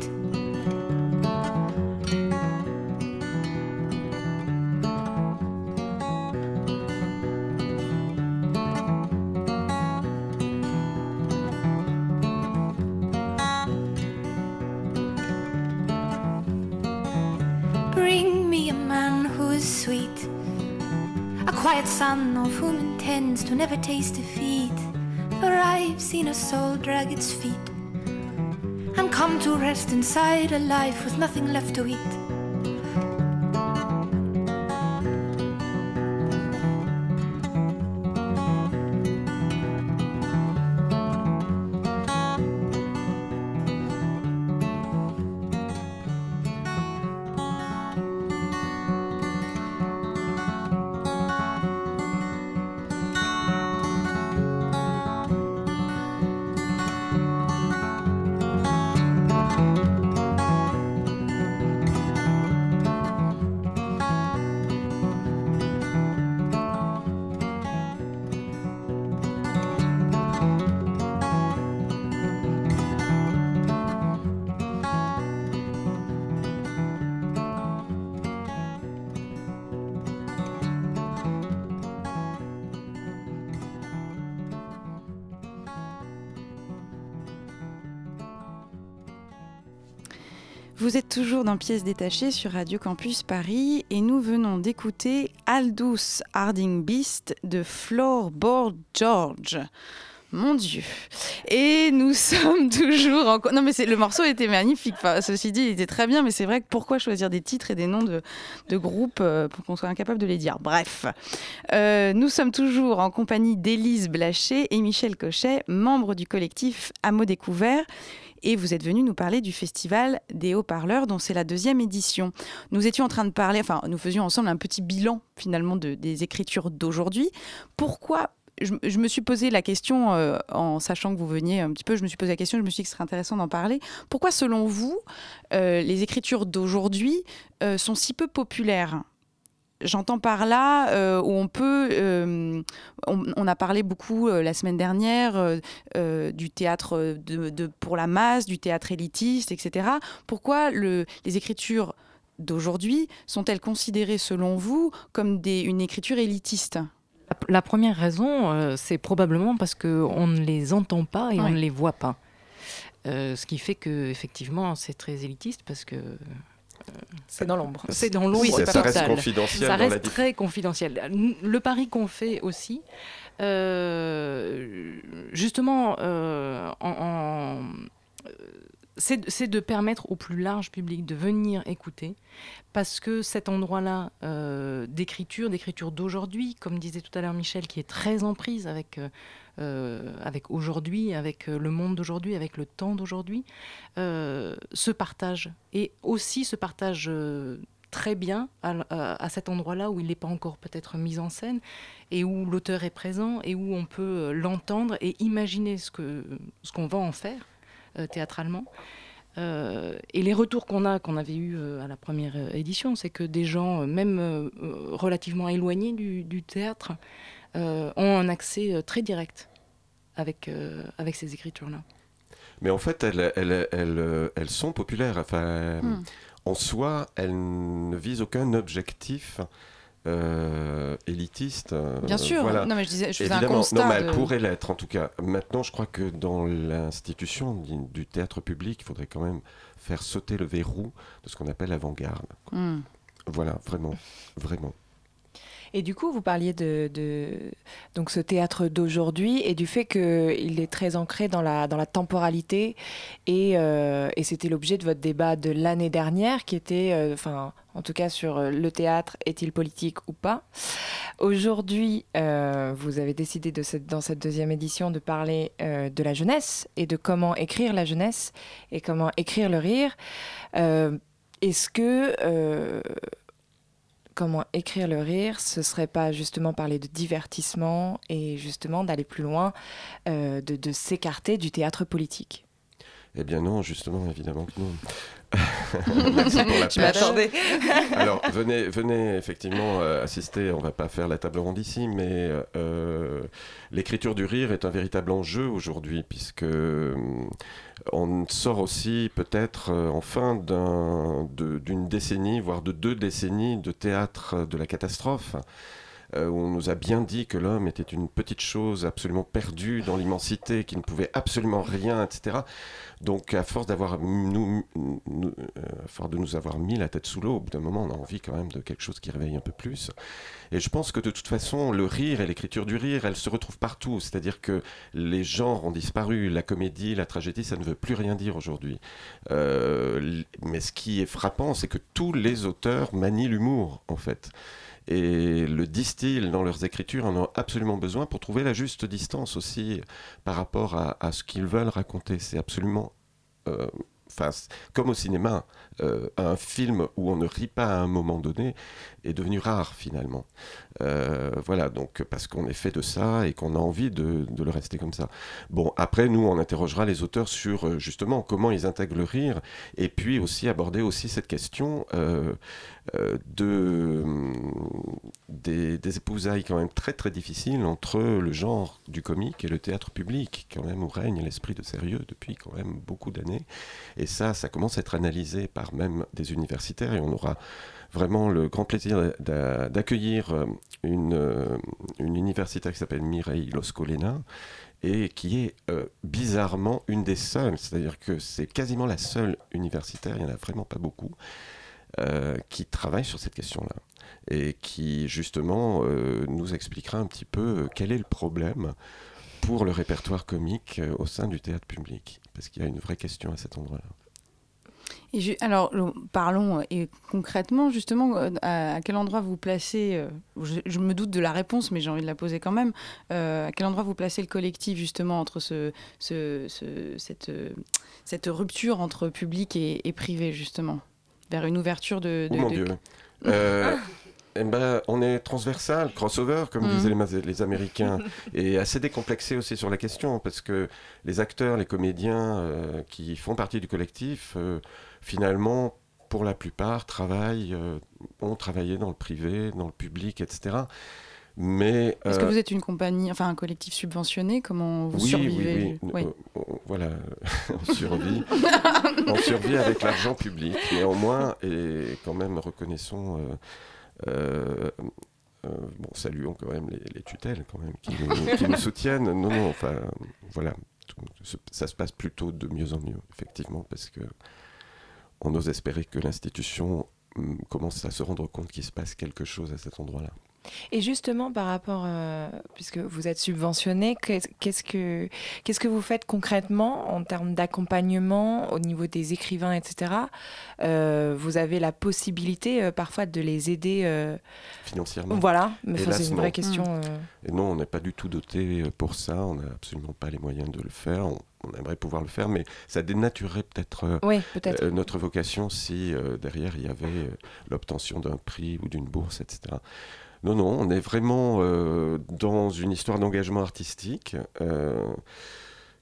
Inside a life with nothing left to eat. Vous êtes toujours dans Pièces détachées sur Radio Campus Paris et nous venons d'écouter Aldous Harding Beast de Floorboard George. Mon Dieu. Et nous *laughs* sommes toujours en... Non mais le morceau était magnifique. Ceci dit, il était très bien, mais c'est vrai que pourquoi choisir des titres et des noms de, de groupes euh, pour qu'on soit incapable de les dire? Bref. Euh, nous sommes toujours en compagnie d'Élise Blaché et Michel Cochet, membres du collectif Hameau Découvert et vous êtes venu nous parler du festival des haut-parleurs dont c'est la deuxième édition. Nous étions en train de parler, enfin nous faisions ensemble un petit bilan finalement de, des écritures d'aujourd'hui. Pourquoi je, je, me suis posé la question, euh, en sachant que vous veniez un petit peu, je me suis posé la question, je me suis dit que ce serait intéressant d'en parler. Pourquoi, selon vous, euh, les écritures d'aujourd'hui euh, sont si peu populaires? J'entends par là euh, où on peut, euh, on, on, a parlé beaucoup euh, la semaine dernière du théâtre de, de, pour la masse, du théâtre élitiste, etc. Pourquoi le, les écritures d'aujourd'hui sont-elles considérées, selon vous, comme des, une écriture élitiste? La première raison, c'est probablement parce qu'on ne les entend pas et ouais. on ne les voit pas. ce qui fait que effectivement, c'est très élitiste parce que c'est dans l'ombre. C'est dans l'ombre. Oui, ça, reste confidentiel. Ça reste très confidentiel. Le pari qu'on fait aussi, euh, justement, euh, en, en c'est de permettre au plus large public de venir écouter, parce que cet endroit-là euh, d'écriture, d'écriture d'aujourd'hui, comme disait tout à l'heure Michel, qui est très en prise avec, euh, avec aujourd'hui, avec le monde d'aujourd'hui, avec le temps d'aujourd'hui, euh, se partage. Et aussi se partage très bien à, cet endroit-là où il n'est pas encore peut-être mis en scène, et où l'auteur est présent, et où on peut l'entendre et imaginer ce qu'on ce va en faire théâtralement. Euh, et les retours qu'on a, qu'on avait eu à la première édition, c'est que des gens, même relativement éloignés du, théâtre, ont un accès très direct avec, avec ces écritures-là. Mais en fait, elles, elles, elles, elles sont populaires. Enfin, hmm. En soi, elles ne visent aucun objectif euh, élitiste. Euh, Bien sûr, non, mais je disais, je Évidemment, un constat non, mais elle pourrait l'être en tout cas. Maintenant, je crois que dans l'institution du théâtre public, il faudrait quand même faire sauter le verrou de ce qu'on appelle l'avant-garde. Hmm. Voilà, vraiment, vraiment. Et du coup, vous parliez de, donc ce théâtre d'aujourd'hui et du fait qu'il est très ancré dans la, dans la temporalité. Et, euh, et c'était l'objet de votre débat de l'année dernière, qui était, euh, enfin, en tout cas sur euh, le théâtre, est-il politique ou pas Aujourd'hui, vous avez décidé de dans cette deuxième édition de parler de la jeunesse et de comment écrire la jeunesse et comment écrire le rire. Est-ce que comment écrire le rire, ce serait pas justement parler de divertissement et justement d'aller plus loin, euh, de, s'écarter du théâtre politique Eh bien non, justement, évidemment que non. *laughs* Je m'attendais. *laughs* Alors, venez, venez effectivement euh, assister. On va pas faire la table ronde ici, mais euh, l'écriture du rire est un véritable enjeu aujourd'hui, puisque on sort aussi peut-être euh, en fin d'une décennie, voire de deux décennies de théâtre de la catastrophe. Euh, où on nous a bien dit que l'homme était une petite chose absolument perdue dans l'immensité, qui ne pouvait absolument rien, etc. Donc, à force d'avoir euh, à force de nous avoir mis la tête sous l'eau, au bout d'un moment, on a envie quand même de quelque chose qui réveille un peu plus. Et je pense que de toute façon, le rire et l'écriture du rire, elles se retrouvent partout. C'est-à-dire que les genres ont disparu. La comédie, la tragédie, ça ne veut plus rien dire aujourd'hui. Euh, mais ce qui est frappant, c'est que tous les auteurs manient l'humour, en fait et le distillent dans leurs écritures en ont absolument besoin pour trouver la juste distance aussi par rapport à, ce qu'ils veulent raconter. C'est absolument euh, comme au cinéma, euh, un film où on ne rit pas à un moment donné est devenu rare finalement. Euh, voilà, donc parce qu'on est fait de ça et qu'on a envie de, le rester comme ça. Bon, après, nous, on interrogera les auteurs sur euh, justement comment ils intègrent le rire et puis aussi aborder aussi cette question de, des, des, épousailles quand même très très difficiles entre le genre du comique et le théâtre public, quand même où règne l'esprit de sérieux depuis quand même beaucoup d'années. Et ça, ça commence à être analysé par même des universitaires et on aura vraiment le grand plaisir d'accueillir euh, une, euh, une universitaire qui s'appelle Mireille Loscolena et qui est euh, bizarrement une des seules, c'est-à-dire que c'est quasiment la seule universitaire, il n'y en a vraiment pas beaucoup, qui travaille sur cette question-là et qui justement nous expliquera un petit peu quel est le problème pour le répertoire comique au sein du théâtre public, parce qu'il y a une vraie question à cet endroit-là alors, parlons euh, et concrètement, justement, euh, à, quel endroit vous placez, euh, je, me doute de la réponse, mais j'ai envie de la poser quand même, à quel endroit vous placez le collectif, justement, entre ce, cette, cette, rupture entre public et, privé, justement, vers une ouverture de... Oh mon Dieu eh ben, on est transversal, crossover, comme mm. disaient les, Américains, et assez décomplexé aussi sur la question, parce que les acteurs, les comédiens qui font partie du collectif finalement, pour la plupart, travaillent, euh, ont travaillé dans le privé, dans le public, etc. Mais est-ce que euh, vous êtes une compagnie, enfin un collectif subventionné? Comment vous survivez? oui, oui. Euh, voilà, *laughs* on survit, on survit avec l'argent public. Néanmoins, et quand même reconnaissons, bon, saluons quand même les, tutelles quand même qui nous, qui nous, soutiennent. Non, non, enfin, voilà, ça se passe plutôt de mieux en mieux, effectivement, parce que on ose espérer que l'institution hum, commence à se rendre compte qu'il se passe quelque chose à cet endroit-là. Et justement, par rapport, euh, puisque vous êtes subventionné, qu'est-ce que, qu'est-ce que vous faites concrètement en termes d'accompagnement au niveau des écrivains, etc. Euh, vous avez la possibilité euh, parfois de les aider financièrement. Voilà, mais c'est une vraie question. Mmh. Et non, on n'est pas du tout doté pour ça, on n'a absolument pas les moyens de le faire. On, aimerait pouvoir le faire, mais ça dénaturerait peut-être peut notre vocation si derrière il y avait l'obtention d'un prix ou d'une bourse, etc. Non, non, on est vraiment euh, dans une histoire d'engagement artistique euh,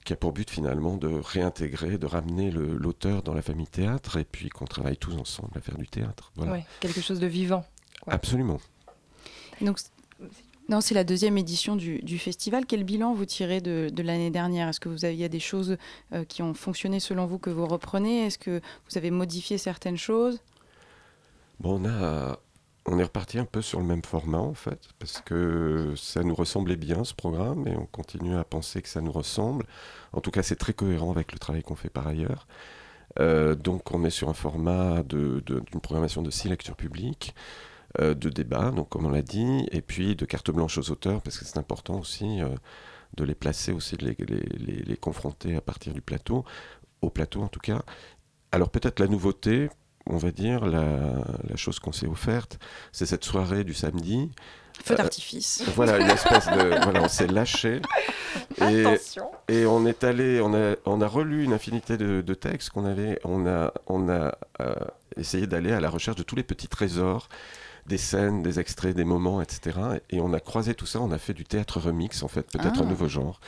qui a pour but finalement de réintégrer, de ramener l'auteur dans la famille théâtre et puis qu'on travaille tous ensemble à faire du théâtre. Voilà. Quelque chose de vivant. quoi. Absolument. Donc, non, c'est la deuxième édition du, festival. Quel bilan vous tirez de, l'année dernière? Est-ce que vous avez, des choses euh, qui ont fonctionné selon vous que vous reprenez? Est-ce que vous avez modifié certaines choses? Bon, on, a, on est reparti un peu sur le même format en fait, parce que ça nous ressemblait bien ce programme et on continue à penser que ça nous ressemble. En tout cas, c'est très cohérent avec le travail qu'on fait par ailleurs. Euh, donc, on est sur un format d'une programmation de six lectures publiques, euh, de débats, donc comme on l'a dit, et puis de carte blanche aux auteurs, parce que c'est important aussi euh, de les placer, aussi de les, les- les- confronter à partir du plateau, au plateau en tout cas. Alors peut-être la nouveauté, on va dire, la, la chose qu'on s'est offerte, c'est cette soirée du samedi. Feu Euh, d'artifice. Voilà, une espèce de. *laughs* voilà, on s'est lâché. Et, Attention. et on est allé, on a, on a relu une infinité de, de textes qu'on avait. On a, on a euh, essayé d'aller à la recherche de tous les petits trésors, des scènes, des extraits, des moments, etc. Et on a croisé tout ça. On a fait du théâtre remix, en fait, peut-être Ah. un nouveau genre.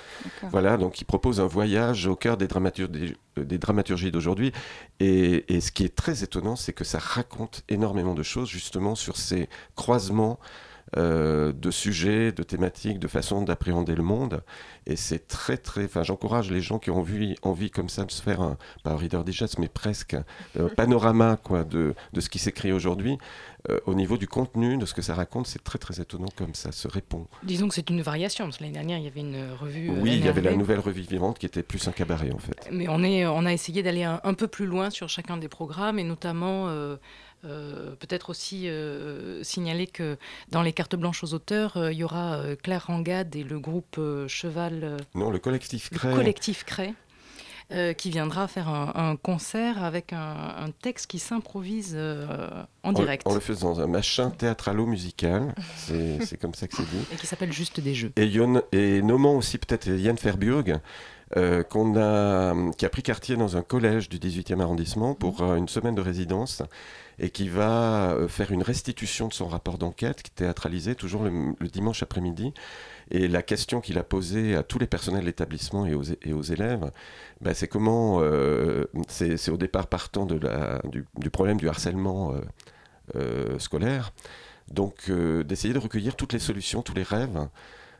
Voilà, donc il propose un voyage au cœur des, euh, des dramaturgies d'aujourd'hui. Et, et ce qui est très étonnant, c'est que ça raconte énormément de choses, justement, sur ces croisements euh, de sujets, de thématiques, de façon d'appréhender le monde. Et c'est très, très. Enfin, j'encourage les gens qui ont envie, envie comme ça de se faire un, pas un Reader Digest, mais presque un panorama quoi, de, de ce qui s'écrit aujourd'hui. Euh, au niveau du contenu, de ce que ça raconte, c'est très, très étonnant comme ça se répond. Disons que c'est une variation, parce que l'année dernière, il y avait une revue. euh, Oui, il y avait la nouvelle revue vivante qui était plus un cabaret en fait. Mais on, est, on a essayé d'aller un, un peu plus loin sur chacun des programmes et notamment euh, euh, peut-être aussi euh, signaler que dans les cartes blanches aux auteurs, euh, il y aura Claire Rangade et le groupe Cheval, Non, le collectif le crée. collectif Cré. Euh, qui viendra faire un, un concert avec un, un texte qui s'improvise euh, en direct En, le faisant dans un machin théâtralo-musical, *laughs* c'est c'est comme ça que c'est dit. et qui s'appelle Juste des jeux. Et, Yon- et nommons aussi peut-être Yann Ferburg, euh, qu'on a, qui a pris quartier dans un collège du 18e arrondissement pour euh, une semaine de résidence et qui va euh, faire une restitution de son rapport d'enquête qui est théâtralisé toujours le, le dimanche après-midi. Et la question qu'il a posée à tous les personnels de l'établissement et aux, et aux élèves, bah, c'est comment, euh, c'est au départ partant de la, du, du problème du harcèlement euh, euh, scolaire, donc d'essayer de recueillir toutes les solutions, tous les rêves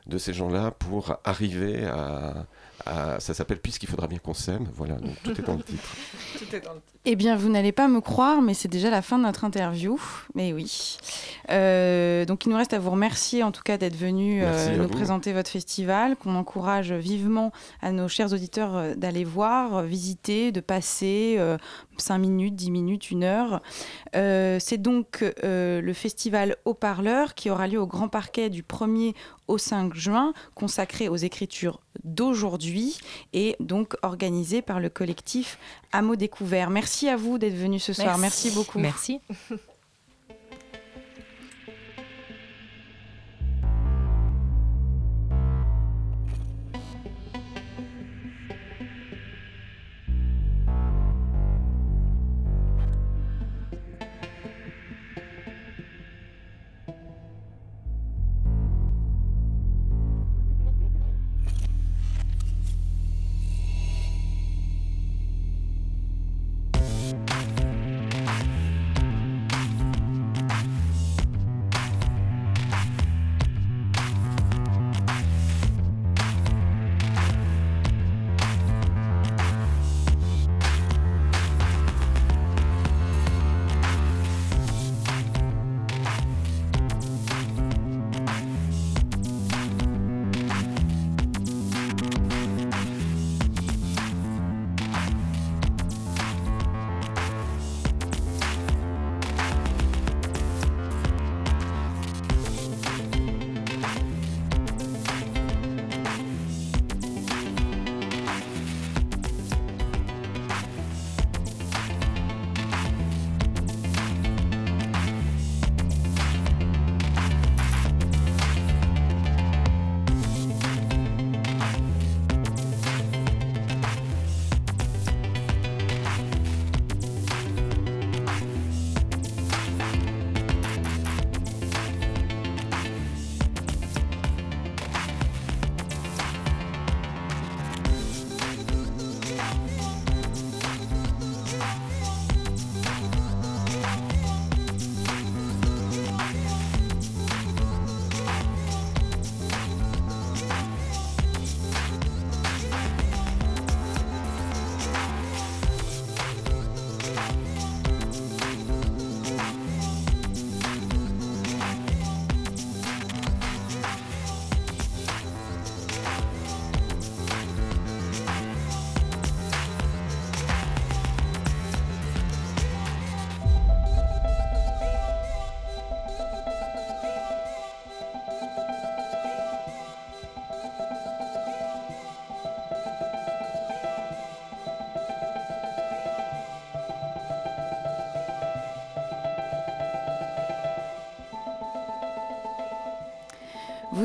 de ces gens-là pour arriver à, à- ça s'appelle Puisqu'il faudra bien qu'on s'aime, voilà, donc tout est dans le *laughs* titre. Tout est dans le Eh bien, vous n'allez pas me croire, mais c'est déjà la fin de notre interview. Mais oui. Euh, donc, il nous reste à vous remercier en tout cas d'être venu euh, nous vous. présenter votre festival, qu'on encourage vivement à nos chers auditeurs euh, d'aller voir, visiter, de passer 5 minutes, 10 minutes, une heure. C'est donc le festival Haut-Parleur qui aura lieu au Grand Parquet du 1er au 5 juin, consacré aux écritures d'aujourd'hui et donc organisé par le collectif Hameau Découvert. Merci à vous d'être venus ce soir. Merci, beaucoup. Merci. *laughs*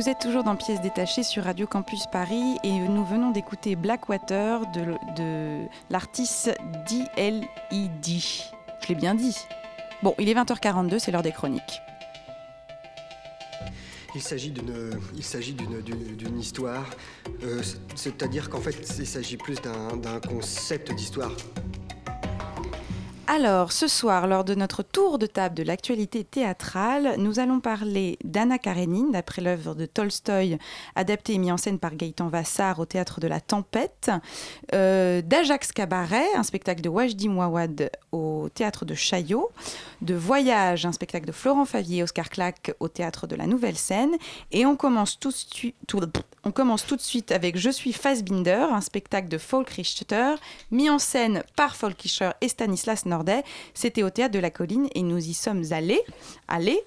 Vous êtes toujours dans Pièces détachées sur Radio Campus Paris et nous venons d'écouter Blackwater de, l'artiste DLED. Je l'ai bien dit. Bon, il est 20h42, c'est l'heure des chroniques. Il s'agit d'une, histoire, euh, c'est- c'est-à-dire qu'en fait, il s'agit plus d'un concept d'histoire. Alors, ce soir, lors de notre tour de table de l'actualité théâtrale, nous allons parler d'Anna Karénine, d'après l'œuvre de Tolstoï, adaptée et mise en scène par Gaëtan Vassar au théâtre de la Tempête, euh, d'Ajax Cabaret, un spectacle de Wajdi Mouawad au théâtre de Chaillot, de Voyage, un spectacle de Florent Favier et Oscar Claque au théâtre de la Nouvelle Scène, et on commence tout, de suite- avec Je suis Fassbinder, un spectacle de Folk Richter, mis en scène par Folk Richter et Stanislas C'était au théâtre de la Colline et nous y sommes allés, allés,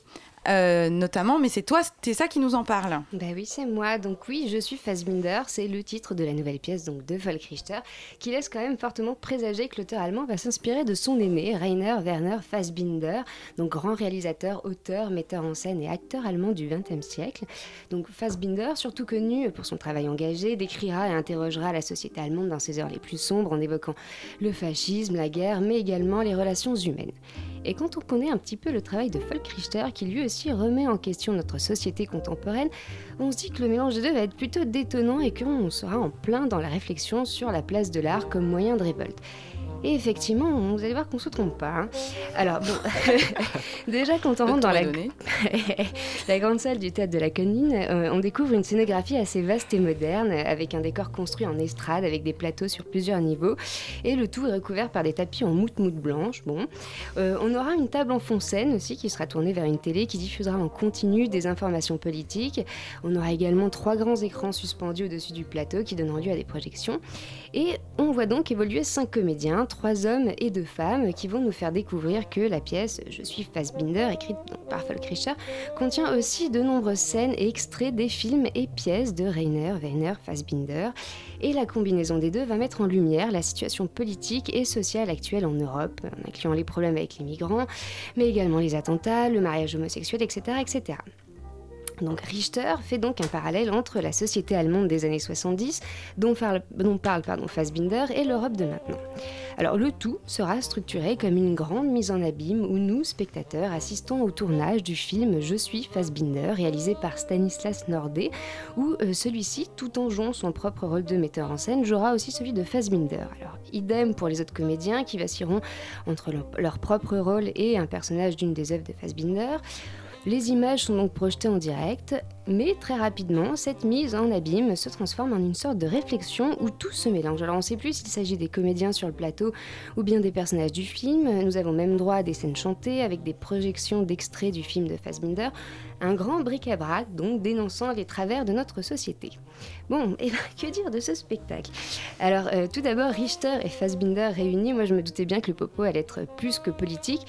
euh, notamment, mais c'est toi, c'est ça qui nous en parle. Bah oui, c'est moi. Donc oui, je suis Fassbinder. C'est le titre de la nouvelle pièce donc de Volk Richter, qui laisse quand même fortement présager que l'auteur allemand va s'inspirer de son aîné, Rainer Werner Fassbinder, donc grand réalisateur, auteur, metteur en scène et acteur allemand du XXe siècle. Donc Fassbinder, surtout connu pour son travail engagé, décrira et interrogera la société allemande dans ses heures les plus sombres en évoquant le fascisme, la guerre, mais également les relations humaines. Et quand on connaît un petit peu le travail de Volk Richter, qui lui aussi remet en question notre société contemporaine, on se dit que le mélange des deux va être plutôt détonnant et qu'on sera en plein dans la réflexion sur la place de l'art comme moyen de révolte. Et effectivement, vous allez voir qu'on se trompe pas. hein. Alors bon, *laughs* déjà quand on rentre dans *laughs* la, grande salle du théâtre de la Colline, euh, on découvre une scénographie assez vaste et moderne, avec un décor construit en estrade, avec des plateaux sur plusieurs niveaux, et le tout est recouvert par des tapis en moute-moute blanche. Bon, Euh, on aura une table en fond scène aussi qui sera tournée vers une télé qui diffusera en continu des informations politiques. On aura également trois grands écrans suspendus au-dessus du plateau qui donneront lieu à des projections. Et on voit donc évoluer cinq comédiens, trois hommes et deux femmes, qui vont nous faire découvrir que la pièce Je suis Fassbinder, écrite par Volk Richter, contient aussi de nombreuses scènes et extraits des films et pièces de Rainer Werner Fassbinder. Et la combinaison des deux va mettre en lumière la situation politique et sociale actuelle en Europe, en incluant les problèmes avec les migrants, mais également les attentats, le mariage homosexuel, etc. etc. Donc Richter fait donc un parallèle entre la société allemande des années 70, dont parle, Fassbinder, et l'Europe de maintenant. Alors le tout sera structuré comme une grande mise en abîme où nous, spectateurs, assistons au tournage du film Je suis Fassbinder, réalisé par Stanislas Nordet, où euh, celui-ci, tout en jouant son propre rôle de metteur en scène, jouera aussi celui de Fassbinder. Idem pour les autres comédiens qui vacilleront entre leur propre rôle et un personnage d'une des œuvres de Fassbinder. Les images sont donc projetées en direct, mais très rapidement, cette mise en abîme se transforme en une sorte de réflexion où tout se mélange. Alors on ne sait plus s'il s'agit des comédiens sur le plateau ou bien des personnages du film. Nous avons même droit à des scènes chantées avec des projections d'extraits du film de Fassbinder. Un grand bric-à-brac, donc dénonçant les travers de notre société. Bon, *laughs* et que dire de ce spectacle? Alors, euh, tout d'abord, Richter et Fassbinder réunis, moi je me doutais bien que le popo allait être plus que politique.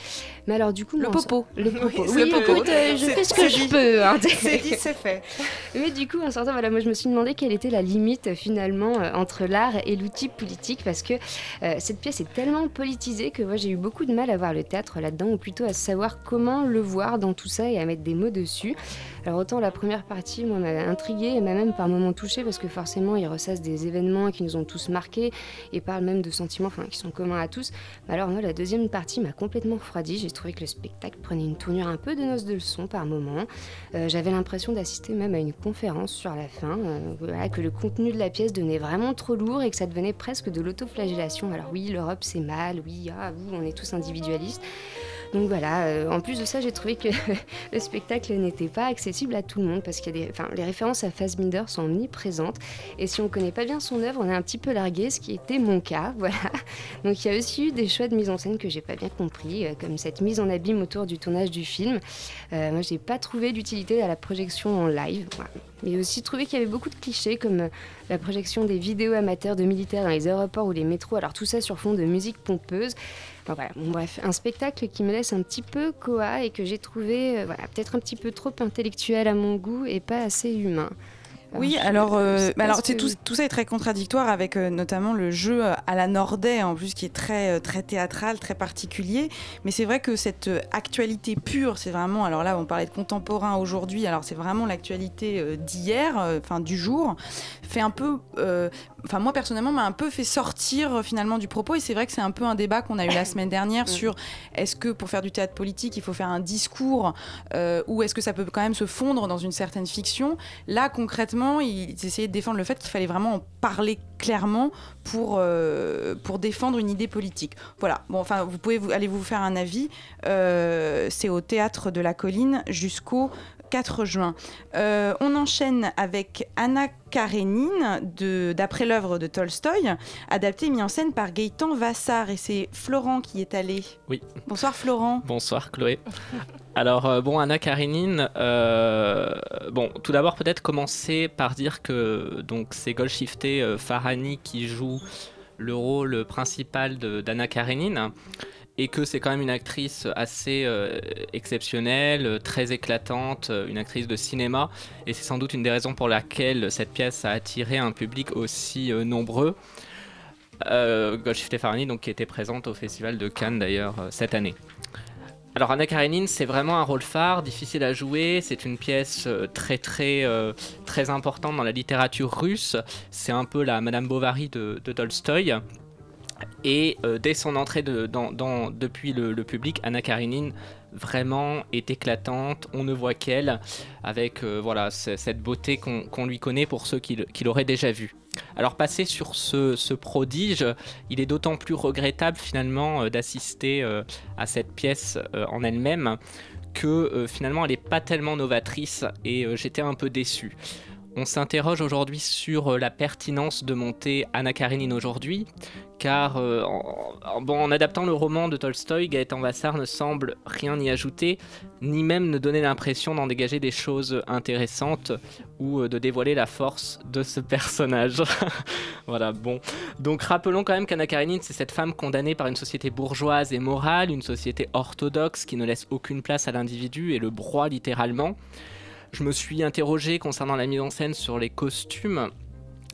Mais alors, du coup. Le popo. Le popo. Oui, Oui, le popo. euh, je fais ce que je peux. hein. *laughs* C'est dit, c'est fait. *laughs* Mais du coup, en sortant, voilà, moi je me suis demandé quelle était la limite euh, finalement euh, entre l'art et l'outil politique parce que euh, cette pièce est tellement politisée que moi j'ai eu beaucoup de mal à voir le théâtre là-dedans ou plutôt à savoir comment le voir dans tout ça et à mettre des mots Alors autant la première partie, moi, m'a intriguée et m'a même par moments touchée parce que forcément il ressasse des événements qui nous ont tous marqués et parle même de sentiments qui sont communs à tous. Mais alors moi la deuxième partie m'a complètement refroidi. J'ai trouvé que le spectacle prenait une tournure un peu de noces de leçons par moments. Euh, J'avais l'impression d'assister même à une conférence sur la fin, euh, voilà, que le contenu de la pièce devenait vraiment trop lourd et que ça devenait presque de l'autoflagellation. Alors oui, l'Europe c'est mal, oui, ah, vous, on est tous individualistes. Donc voilà, euh, en plus de ça, j'ai trouvé que *laughs* le spectacle n'était pas accessible à tout le monde parce que les références à Fassbinder sont omniprésentes. Et si on ne connaît pas bien son œuvre, on est un petit peu largué, ce qui était mon cas. *laughs* Voilà. Donc il y a aussi eu des choix de mise en scène que j'ai pas bien compris, euh, comme cette mise en abîme autour du tournage du film. Euh, moi, j'ai pas trouvé d'utilité à la projection en live. Voilà. Mais aussi trouvé qu'il y avait beaucoup de clichés comme euh, la projection des vidéos amateurs de militaires dans les aéroports ou les métros. Alors tout ça sur fond de musique pompeuse. Enfin, voilà, bon, bref, un spectacle qui me laisse un petit peu koa et que j'ai trouvé euh, voilà, peut-être un petit peu trop intellectuel à mon goût et pas assez humain. Oui, alors, euh, alors tout, tout, ça est très contradictoire avec euh, notamment le jeu à la Nordais, en plus qui est très, très théâtral, très particulier. Mais c'est vrai que cette actualité pure, c'est vraiment, alors là on parlait de contemporain aujourd'hui, alors c'est vraiment l'actualité d'hier, enfin du jour, fait un peu, enfin moi personnellement m'a un peu fait sortir finalement du propos. Et c'est vrai que c'est un peu un débat qu'on a eu la *coughs* semaine dernière sur est-ce que pour faire du théâtre politique il faut faire un discours ou est-ce que ça peut quand même se fondre dans une certaine fiction. Là concrètement ils essayaient de défendre le fait qu'il fallait vraiment en parler clairement pour, euh, pour défendre une idée politique. Voilà, bon, enfin, vous pouvez vous, aller vous faire un avis. Euh, c'est au Théâtre de la Colline jusqu'au 4 juin. Euh, on enchaîne avec Anna Karénine, d'après l'œuvre de Tolstoï, adaptée et mise en scène par Gaëtan Vassar. Et c'est Florent qui est allé. Oui. Bonsoir Florent. Bonsoir Chloé. Alors, euh, bon, Anna Karénine, euh, bon, tout d'abord, peut-être commencer par dire que donc c'est Golshifté Farhani qui joue le rôle principal d'Anna Karénine et que c'est quand même une actrice assez euh, exceptionnelle, très éclatante, une actrice de cinéma, et c'est sans doute une des raisons pour laquelle cette pièce a attiré un public aussi euh, nombreux. Euh, Golshifteh donc qui était présente au Festival de Cannes d'ailleurs euh, cette année. Alors Anna Karenine, c'est vraiment un rôle phare, difficile à jouer. C'est une pièce très très très importante dans la littérature russe. C'est un peu la Madame Bovary de Tolstoï. Et euh, dès son entrée depuis le, public, Anna Karenine vraiment est éclatante. On ne voit qu'elle, avec euh, cette beauté qu'on lui connaît pour ceux qui, l'auraient déjà vu. Alors passer sur ce, prodige, il est d'autant plus regrettable finalement euh, d'assister à cette pièce en elle-même que finalement elle n'est pas tellement novatrice et j'étais un peu déçu. On s'interroge aujourd'hui sur la pertinence de monter Anna Karenine aujourd'hui, car euh, en, adaptant le roman de Tolstoï, Gaëtan Vassar ne semble rien y ajouter, ni même ne donner l'impression d'en dégager des choses intéressantes ou euh, de dévoiler la force de ce personnage. *laughs* voilà, bon. Donc rappelons quand même qu'Anna Karenine, c'est cette femme condamnée par une société bourgeoise et morale, une société orthodoxe qui ne laisse aucune place à l'individu et le broie littéralement. Je me suis interrogé concernant la mise en scène sur les costumes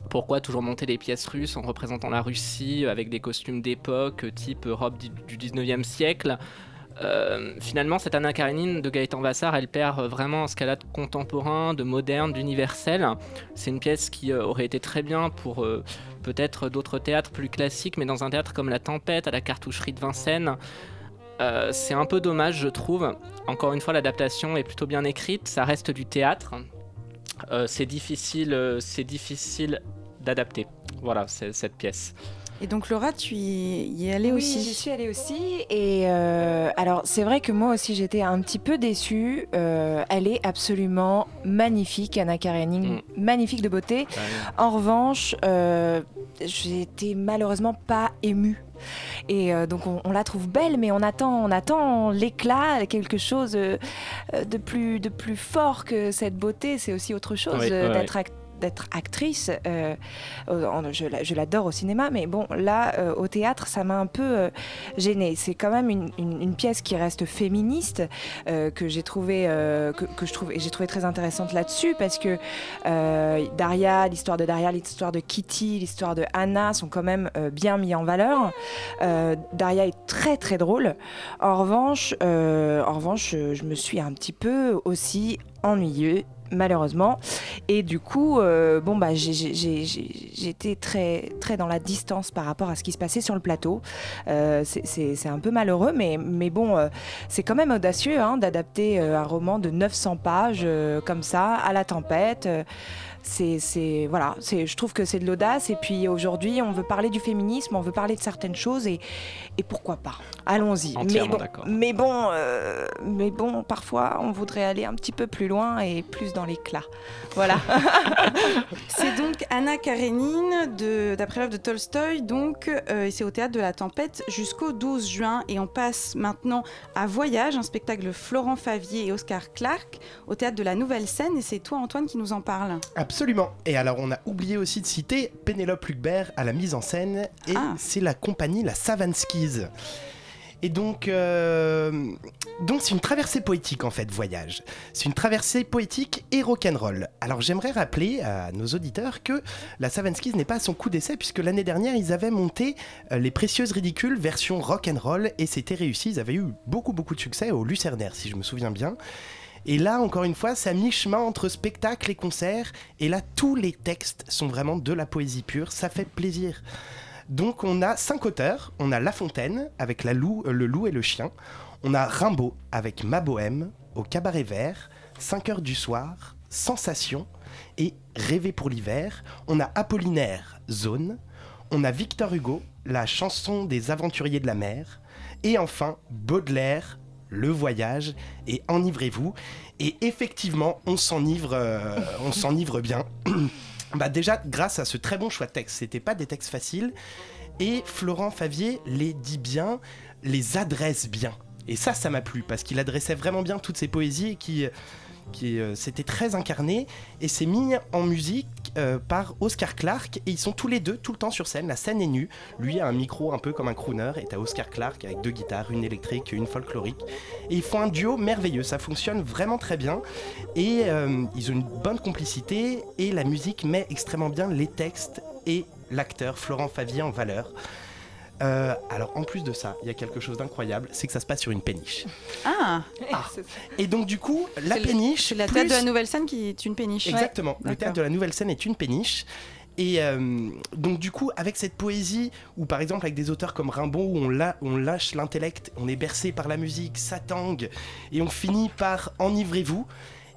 pourquoi toujours monter les pièces russes en représentant la Russie avec des costumes d'époque type Europe du 19e siècle? Euh, finalement, cette Anna Karenine de Gaëtan Vassar, elle perd vraiment en scalade contemporain, de moderne, d'universel. C'est une pièce qui euh, aurait été très bien pour euh, peut-être d'autres théâtres plus classiques, mais dans un théâtre comme La Tempête, à la cartoucherie de Vincennes. C'est un peu dommage, je trouve. Encore une fois, l'adaptation est plutôt bien écrite, ça reste du théâtre. c'est difficile, c'est difficile d'adapter. Voilà, cette pièce. Et donc Laura, tu y es allée oui, aussi J'y suis allée aussi. Et euh, alors c'est vrai que moi aussi j'étais un petit peu déçue. Euh, elle est absolument magnifique, Anna Karenine, mm. magnifique de beauté. En revanche, euh, j'étais malheureusement pas émue. Et donc on, la trouve belle, mais on attend, on attend l'éclat, quelque chose de plus, de plus fort que cette beauté. C'est aussi autre chose d'être acteur d'être actrice. Euh, je, l'adore au cinéma, mais bon, là, euh, au théâtre, ça m'a un peu euh, gênée. C'est quand même une, pièce qui reste féministe, que j'ai trouvé, que, j'ai trouvé très intéressante là-dessus, parce que Daria, l'histoire de Daria, l'histoire de Kitty, l'histoire de Anna sont quand même bien mis en valeur. Daria est très très drôle. En revanche, en revanche, je me suis un petit peu aussi ennuyeux malheureusement. Et du coup, euh, bon, bah, j'étais très, très dans la distance par rapport à ce qui se passait sur le plateau. Euh, c'est un peu malheureux, mais, mais bon, euh, c'est quand même audacieux hein, d'adapter un roman de 900 pages comme ça, à la tempête c'est voilà, c'est je trouve que c'est de l'audace. Et puis aujourd'hui, on veut parler du féminisme, on veut parler de certaines choses et, et pourquoi pas? Allons-y. Mais bon, mais bon, euh, mais bon, parfois, on voudrait aller un petit peu plus loin et plus dans l'éclat. Voilà. *laughs* c'est donc Anna Karenine d'après l'œuvre de Tolstoï, donc euh, c'est au théâtre de la Tempête jusqu'au 12 juin et on passe maintenant à Voyage, un spectacle Florent Favier et Oscar Clark au théâtre de la Nouvelle Scène et c'est toi Antoine qui nous en parle. Absolument. Et alors, on a oublié aussi de citer Pénélope Lucbert à la mise en scène, et ah. c'est la compagnie La Savanskis. Et donc, euh, donc c'est une traversée poétique en fait, voyage. C'est une traversée poétique et rock'n'roll. Alors j'aimerais rappeler à nos auditeurs que la Savanskis n'est pas à son coup d'essai puisque l'année dernière ils avaient monté euh, les Précieuses Ridicules version rock'n'roll et c'était réussi. Ils avaient eu beaucoup beaucoup de succès au Lucernaire si je me souviens bien. Et là, encore une fois, à mi-chemin entre spectacle et concert. Et là, tous les textes sont vraiment de la poésie pure. Ça fait plaisir. Donc, on a cinq auteurs. On a La Fontaine avec la euh, Le loup et le chien. On a Rimbaud avec Ma Bohème, Au cabaret vert, 5 heures du soir, Sensation et Rêver pour l'hiver. On a Apollinaire, Zone. On a Victor Hugo, La chanson des aventuriers de la mer. Et enfin, Baudelaire, le voyage et enivrez-vous. Et effectivement, on s'enivre, euh, bien. *clears throat* bah déjà, grâce à ce très bon choix de texte, c'était pas des textes faciles. Et Florent Favier les dit bien, les adresse bien. Et ça, ça m'a plu parce qu'il adressait vraiment bien toutes ces poésies et qui qui euh, s'était très incarné et c'est mis en musique euh, par Oscar Clark et ils sont tous les deux tout le temps sur scène. La scène est nue. Lui a un micro un peu comme un crooner et t'as Oscar Clark avec deux guitares, une électrique, une folklorique. Et ils font un duo merveilleux. Ça fonctionne vraiment très bien et euh, ils ont une bonne complicité et la musique met extrêmement bien les textes et l'acteur Florent Favier en valeur. Euh, alors en plus de ça, il y a quelque chose d'incroyable, c'est que ça se passe sur une péniche. Ah, Et donc du coup, la le- péniche... c'est la plus- tête de la nouvelle scène qui est une péniche. Exactement. Le théâtre de la nouvelle scène est une péniche. Et euh, donc du coup, avec cette poésie, ou par exemple avec des auteurs comme Rimbaud, où on, la- on lâche l'intellect, on est bercé par la musique, ça tangue, et on finit par enivrez-vous,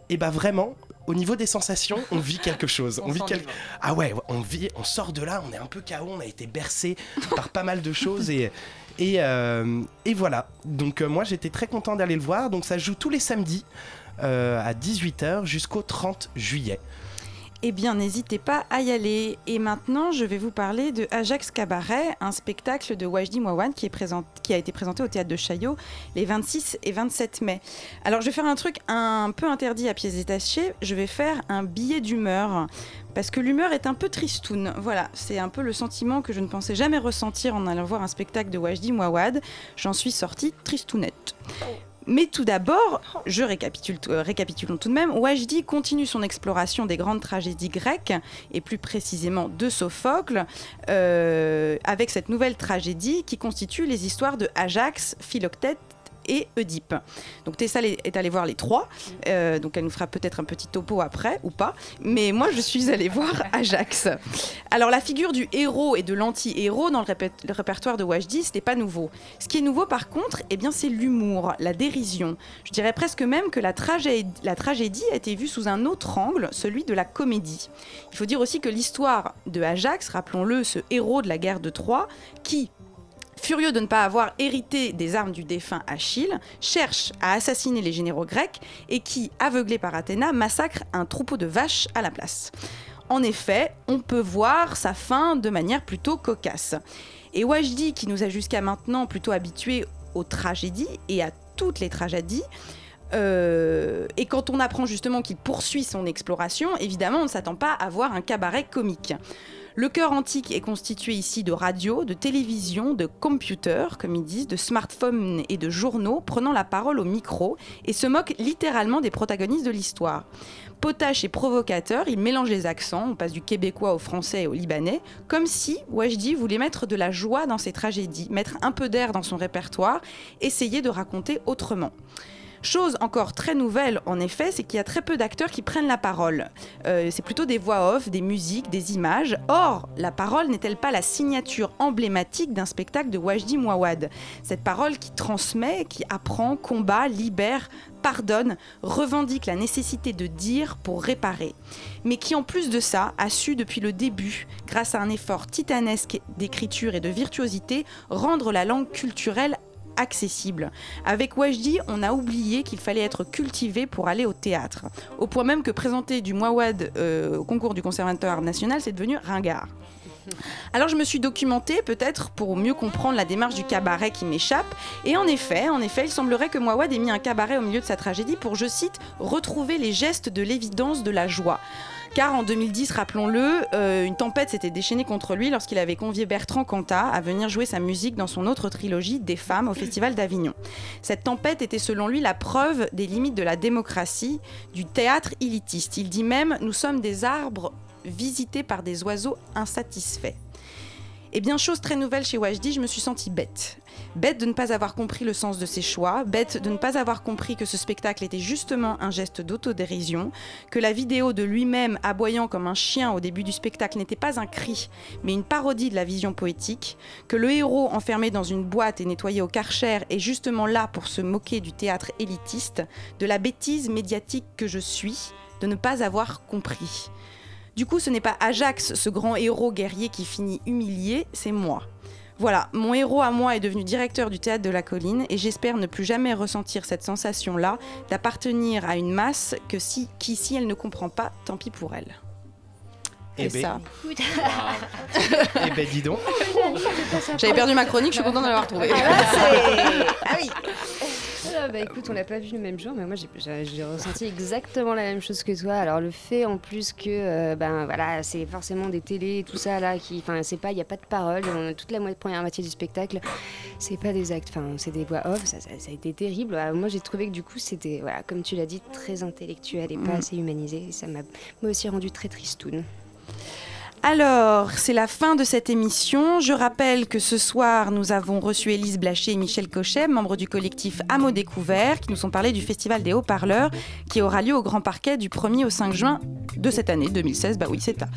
et bah vraiment, au niveau des sensations, on vit quelque chose. *laughs* On vit quel- Ah ouais, on, vit, on sort de là, on est un peu KO, on a été bercé *laughs* par pas mal de choses, et, et, euh, et voilà. Donc euh, moi j'étais très content d'aller le voir, donc ça joue tous les samedis euh, à 18h jusqu'au 30 juillet. Eh bien, n'hésitez pas à y aller. Et maintenant, je vais vous parler de Ajax Cabaret, un spectacle de Wajdi Mouawan qui, a été présenté au théâtre de Chaillot les 26 et 27 mai. Alors, je vais faire un truc un peu interdit à pièces détachées. Je vais faire un billet d'humeur. Parce que l'humeur est un peu tristoun. Voilà, c'est un peu le sentiment que je ne pensais jamais ressentir en allant voir un spectacle de Wajdi Mouawad. J'en suis sortie tristounette. Mais tout d'abord, je récapitule, euh, récapitulons tout de même. Wajdi continue son exploration des grandes tragédies grecques, et plus précisément de Sophocle, euh, avec cette nouvelle tragédie qui constitue les histoires de Ajax, Philoctète et Oedipe. Donc Tessa est allée voir les trois, euh, donc elle nous fera peut-être un petit topo après ou pas, mais moi je suis allée voir Ajax. Alors la figure du héros et de l'anti-héros dans le, répertoire de Wajdi, ce n'est pas nouveau. Ce qui est nouveau par contre, eh bien c'est l'humour, la dérision. Je dirais presque même que la, la tragédie a été vue sous un autre angle, celui de la comédie. Il faut dire aussi que l'histoire de Ajax, rappelons-le, ce héros de la guerre de Troie, qui, furieux de ne pas avoir hérité des armes du défunt Achille, cherche à assassiner les généraux grecs et qui, aveuglé par Athéna, massacre un troupeau de vaches à la place. En effet, on peut voir sa fin de manière plutôt cocasse. Et Wajdi, qui nous a jusqu'à maintenant plutôt habitués aux tragédies et à toutes les tragédies, euh, et quand on apprend justement qu'il poursuit son exploration, évidemment, on ne s'attend pas à voir un cabaret comique. Le cœur antique est constitué ici de radio, de télévision, de computer, comme ils disent, de smartphones et de journaux prenant la parole au micro et se moquent littéralement des protagonistes de l'histoire. Potache et provocateur, il mélange les accents, on passe du québécois au français et au libanais, comme si Wajdi voulait mettre de la joie dans ses tragédies, mettre un peu d'air dans son répertoire, essayer de raconter autrement. Chose encore très nouvelle, en effet, c'est qu'il y a très peu d'acteurs qui prennent la parole. Euh, c'est plutôt des voix off, des musiques, des images. Or, la parole n'est-elle pas la signature emblématique d'un spectacle de Wajdi Mouawad? Cette parole qui transmet, qui apprend, combat, libère, pardonne, revendique la nécessité de dire pour réparer. Mais qui, en plus de ça, a su depuis le début, grâce à un effort titanesque d'écriture et de virtuosité, rendre la langue culturelle accessible. Avec Wajdi, on a oublié qu'il fallait être cultivé pour aller au théâtre. Au point même que présenter du Mouawad euh, au concours du Conservatoire national, c'est devenu ringard. Alors je me suis documentée peut-être pour mieux comprendre la démarche du cabaret qui m'échappe. Et en effet, en effet, il semblerait que Mouawad ait mis un cabaret au milieu de sa tragédie pour, je cite, retrouver les gestes de l'évidence de la joie. Car en 2010, rappelons-le, euh, une tempête s'était déchaînée contre lui lorsqu'il avait convié Bertrand Cantat à venir jouer sa musique dans son autre trilogie Des femmes au Festival d'Avignon. Cette tempête était selon lui la preuve des limites de la démocratie, du théâtre élitiste. Il dit même Nous sommes des arbres visités par des oiseaux insatisfaits. Eh bien, chose très nouvelle chez Wajdi, je me suis sentie bête. Bête de ne pas avoir compris le sens de ses choix, bête de ne pas avoir compris que ce spectacle était justement un geste d'autodérision, que la vidéo de lui-même aboyant comme un chien au début du spectacle n'était pas un cri, mais une parodie de la vision poétique, que le héros enfermé dans une boîte et nettoyé au karcher est justement là pour se moquer du théâtre élitiste, de la bêtise médiatique que je suis, de ne pas avoir compris. Du coup, ce n'est pas Ajax, ce grand héros guerrier qui finit humilié, c'est moi. Voilà, mon héros à moi est devenu directeur du théâtre de la colline et j'espère ne plus jamais ressentir cette sensation-là d'appartenir à une masse que si, qui, si elle ne comprend pas, tant pis pour elle. Eh Et ben. ça. Eh ben dis donc. *laughs* J'avais perdu ma chronique, je suis contente de l'avoir retrouvée. *laughs* Ah oui Ah bah écoute, on l'a pas vu le même jour, mais moi j'ai- ressenti exactement la même chose que toi. Alors le fait en plus que euh, ben voilà, c'est forcément des télés et tout ça là qui, enfin c'est pas, il y a pas de parole. On a toute la première moitié du spectacle, c'est pas des actes, enfin c'est des voix off. Ça, ça- ça a été terrible. Ah, moi j'ai trouvé que du coup c'était, voilà, comme tu l'as dit, très intellectuel et pas Mm. assez humanisé. Et ça m'a moi aussi rendu très tristoun. Alors, c'est la fin de cette émission. Je rappelle que ce soir, nous avons reçu Élise Blaché et Michel Cochet, membres du collectif Hameau Découvert, qui nous ont parlé du Festival des Haut-Parleurs, qui aura lieu au Grand Parquet du 1er au 5 juin de cette année, 2016. Bah oui, c'est ça.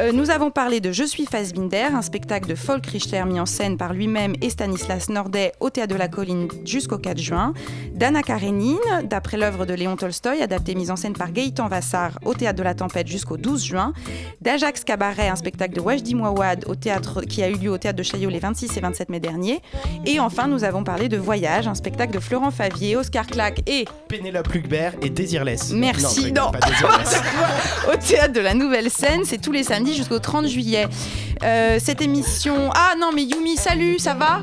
Euh, nous avons parlé de Je suis Fassbinder, un spectacle de Folk Richter mis en scène par lui-même et Stanislas Nordet au Théâtre de la Colline jusqu'au 4 juin. d'Anna Karenine, d'après l'œuvre de Léon Tolstoï, adaptée mise en scène par Gaëtan Vassar au Théâtre de la Tempête jusqu'au 12 juin. D'Ajax Cabaret, un spectacle de Wajdi Mouawad au théâtre, qui a eu lieu au Théâtre de Chaillot les 26 et 27 mai dernier. Et enfin, nous avons parlé de Voyage, un spectacle de Florent Favier, Oscar Clack et Pénélope Lugbert et Désirless. Merci, Non, non. pas Désirless. *laughs* au théâtre de la Nouvelle Scène. C'est tous les samedis jusqu'au 30 juillet. Euh, cette émission. Ah non, mais Yumi, salut, ça va?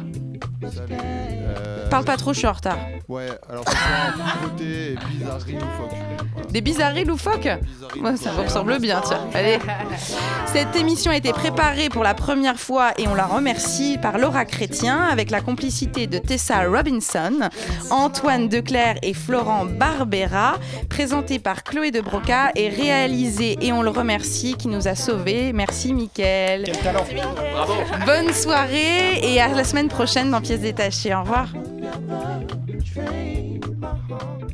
Parle pas trop, je suis en retard. Ouais, alors ce soir, beauté et bizarrerie loufoque. Des bizarreries loufoques Moi, ça me ressemble bien, tiens. Allez. Cette émission a été préparée pour la première fois et on la remercie par Laura Chrétien avec la complicité de Tessa Robinson, Antoine Declerc et Florent Barbera, présentée par Chloé de Broca et réalisée, et on le remercie, qui nous a sauvés. Merci, Mickaël. Quel talent Bravo Bonne soirée et à la semaine prochaine dans Pièces détachées. Au revoir. Train my heart